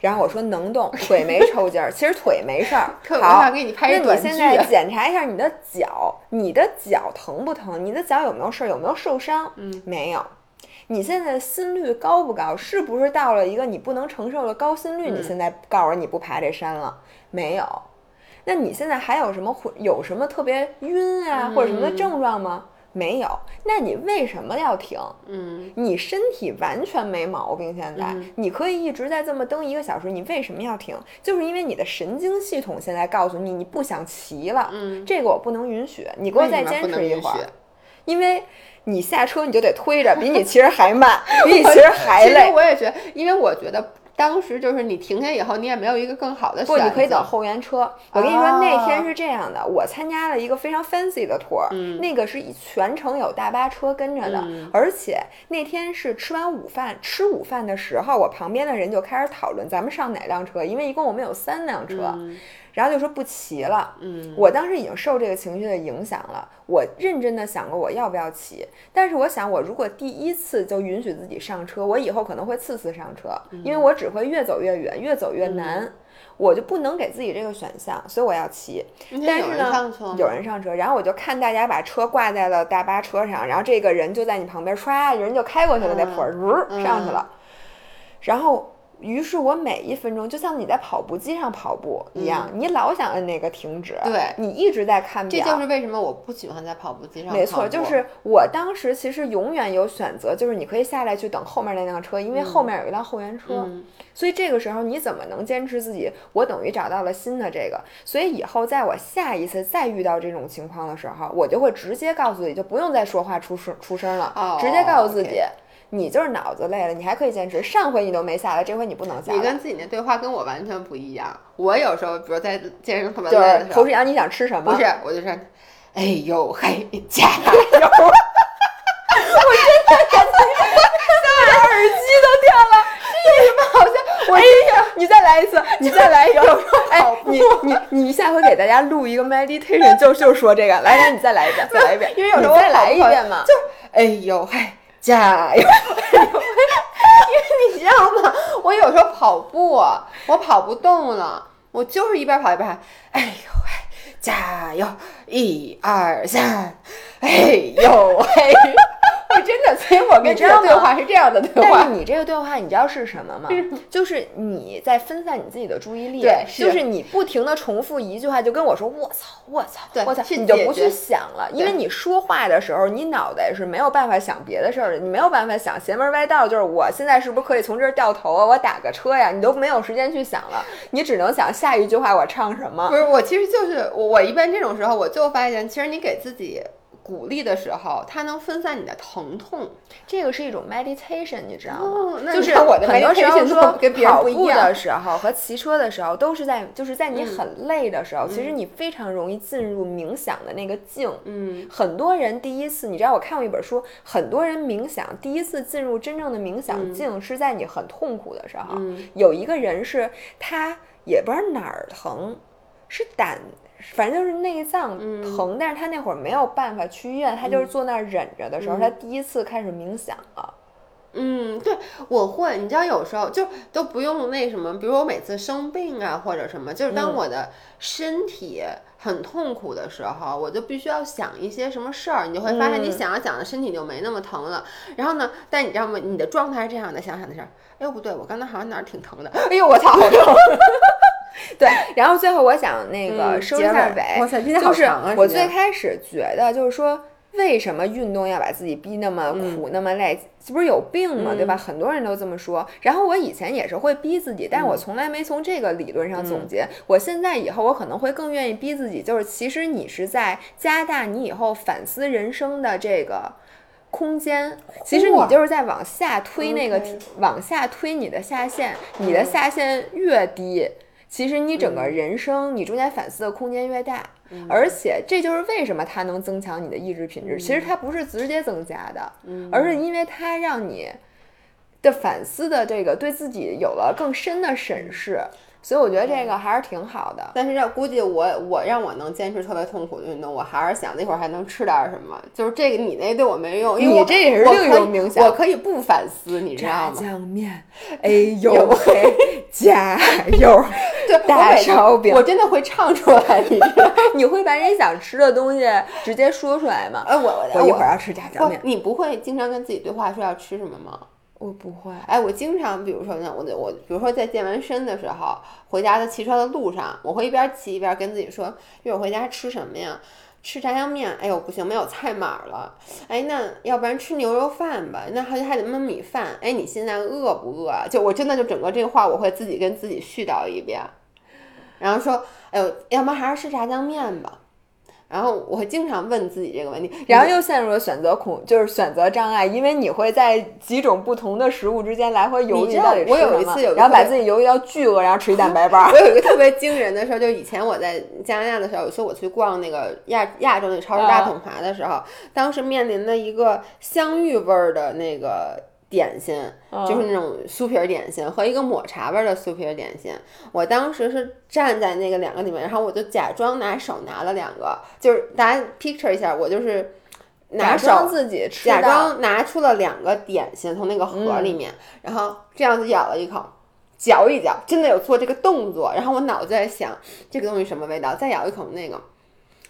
然后我说能动，腿没抽筋儿，其实腿没事儿。好，给你拍一那你现在检查一下你的脚，你的脚疼不疼？你的脚有没有事儿？有没有受伤？嗯，没有。你现在心率高不高？是不是到了一个你不能承受的高心率？你现在告诉我你不爬这山了？没有。那你现在还有什么有什么特别晕啊或者什么的症状吗？没有，那你为什么要停？嗯，你身体完全没毛病，现在你可以一直在这么蹬一个小时，你为什么要停？就是因为你的神经系统现在告诉你你不想骑了，嗯，这个我不能允许，你给我再坚持一会儿，因为你下车你就得推着，比你骑着还慢，比你骑着还累。其实我也觉得，因为我觉得。当时就是你停下以后，你也没有一个更好的选择。不，你可以等后援车。我跟你说，那天是这样的，我参加了一个非常 fancy 的 tour，那个是全程有大巴车跟着的，而且那天是吃完午饭，吃午饭的时候，我旁边的人就开始讨论咱们上哪辆车，因为一共我们有三辆车。然后就说不骑了，嗯，我当时已经受这个情绪的影响了。我认真的想过我要不要骑，但是我想我如果第一次就允许自己上车，我以后可能会次次上车，因为我只会越走越远，越走越难，我就不能给自己这个选项，所以我要骑。但是呢，有人上车，然后我就看大家把车挂在了大巴车上，然后这个人就在你旁边唰，人就开过去了，那坡儿呜上去了，然后。于是我每一分钟就像你在跑步机上跑步一样，你老想摁那个停止，对你一直在看表。这就是为什么我不喜欢在跑步机上。没错，就是我当时其实永远有选择，就是你可以下来去等后面那辆车，因为后面有一辆后援车。所以这个时候你怎么能坚持自己？我等于找到了新的这个，所以以后在我下一次再遇到这种情况的时候，我就会直接告诉自己，就不用再说话出声出声了，直接告诉自己。你就是脑子累了，你还可以坚持。上回你都没下来，这回你不能下来。你跟自己那对话跟我完全不一样。我有时候，比如在健身特别累的时候，你想吃什么？不是，我就说，哎呦嘿，加油！我真的感觉，耳机都掉了。为什么好像？我哎呀，你再来一次，你再来一个。哎，你你你下回给大家录一个 meditation，就就说这个。来来，你再来一遍，再来一遍。因为有时候我再来一遍嘛。就哎呦嘿。加油！因为你知道吗？我有时候跑步，我跑不动了，我就是一边跑一边喊：“哎呦喂，加油！一二三，哎呦喂！” 真的，所以我跟这个对话是这样的对话。但是你这个对话，你知道是什么吗？就是你在分散你自己的注意力。对，就是你不停的重复一句话，就跟我说“我操，我操，我操”，你就不去想了。因为你说话的时候，你脑袋是没有办法想别的事儿的，你没有办法想邪门歪道。就是我现在是不是可以从这儿掉头啊？我打个车呀？你都没有时间去想了，你只能想下一句话我唱什么。不是，我其实就是我我一般这种时候，我就发现，其实你给自己。鼓励的时候，它能分散你的疼痛，这个是一种 meditation，你知道吗？就是很多时候说跟别人跑步的时候和骑车的时候，都是在就是在你很累的时候，其实你非常容易进入冥想的那个境。嗯，很多人第一次，你知道我看过一本书，很多人冥想第一次进入真正的冥想境是在你很痛苦的时候。有一个人是他也不知道哪儿疼，是胆。反正就是内脏疼，但是他那会儿没有办法去医院，他就是坐那儿忍着的时候，他第一次开始冥想了。嗯，对，我会，你知道，有时候就都不用那什么，比如我每次生病啊或者什么，就是当我的身体很痛苦的时候，我就必须要想一些什么事儿，你就会发现你想着想着身体就没那么疼了。然后呢，但你知道吗？你的状态是这样的，想想的事儿，哎呦不对，我刚才好像哪儿挺疼的，哎呦我操，好疼。对，然后最后我想那个收一下尾，就是我最开始觉得就是说，为什么运动要把自己逼那么苦那么累？这不是有病吗？对吧？很多人都这么说。然后我以前也是会逼自己，但是我从来没从这个理论上总结。我现在以后我可能会更愿意逼自己，就是其实你是在加大你以后反思人生的这个空间。其实你就是在往下推那个，往下推你的下限，你的下限越低。其实你整个人生，你中间反思的空间越大，而且这就是为什么它能增强你的意志品质。其实它不是直接增加的，而是因为它让你的反思的这个对自己有了更深的审视。所以我觉得这个还是挺好的。但是这估计我我让我能坚持特别痛苦的运动，我还是想那会儿还能吃点什么。就是这个你那对我没用，因为你这也是另一种冥想我可以不反思，你知道吗？炸酱面，哎呦嘿，加油！对，大烧饼我真的会唱出来，你知道？你会把你想吃的东西直接说出来吗？哎，我我我一会儿要吃炸酱面，，你不会经常跟自己对话说要吃什么吗？我不会。哎，我经常，比如说呢，我我，比如说在健完身的时候，回家的骑车的路上，我会一边骑一边跟自己说，一会儿回家吃什么呀？吃炸酱面，哎呦不行，没有菜码了。哎，那要不然吃牛肉饭吧？那好像还得焖米饭。哎，你现在饿不饿？就我真的就整个这个话，我会自己跟自己絮叨一遍，然后说，哎呦，要不还是吃炸酱面吧。然后我会经常问自己这个问题，然后又陷入了选择恐，就是选择障碍，因为你会在几种不同的食物之间来回犹豫到底吃我有一次有一然后把自己犹豫到巨饿，然后吃一蛋白 棒我。有一个特别惊人的事儿，就以前我在加拿大的时候，有一次我去逛那个亚亚洲那个超市大统华的时候，当时面临的一个香芋味儿的那个点心，就是那种酥皮儿点心和一个抹茶味儿的酥皮儿点心。我当时是站在那个两个里面，然后我就假装拿手拿了两个，就是大家 picture 一下，我就是拿手自己吃假装拿出了两个点心从那个盒里面，然后这样子咬了一口，嚼一嚼，真的有做这个动作。然后我脑子在想这个东西什么味道，再咬一口那个，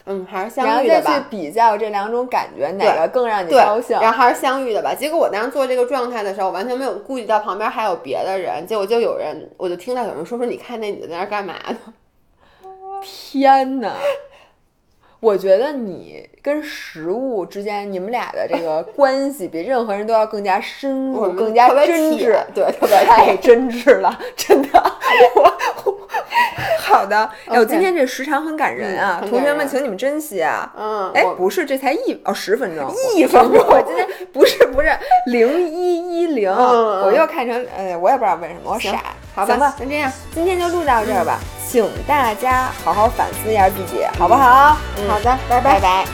嗯，还是相遇的吧然后再去。比较这两种感觉哪个更让你高兴。，然后还是相遇的吧。结果我当时做这个状态的时候，我完全没有顾及到旁边还有别的人，结果就有人，我就听到有人说说，你看那女的在那干嘛呢？天哪！我觉得你跟食物之间，你们俩的这个关系比任何人都要更加深入，更加真挚。对，特别太真挚了，真的。我我 好的，哎我，今天这时长很感人啊，同学们，请你们珍惜啊。嗯，哎，不是，这才一哦十分钟，一分钟我今天不是不是零一一零，我又看成呃，我也不知道为什么，我行傻。好行吧，那这样。今天就录到这儿吧，请大家好好反思一下自己，好不好？嗯好的，拜拜拜。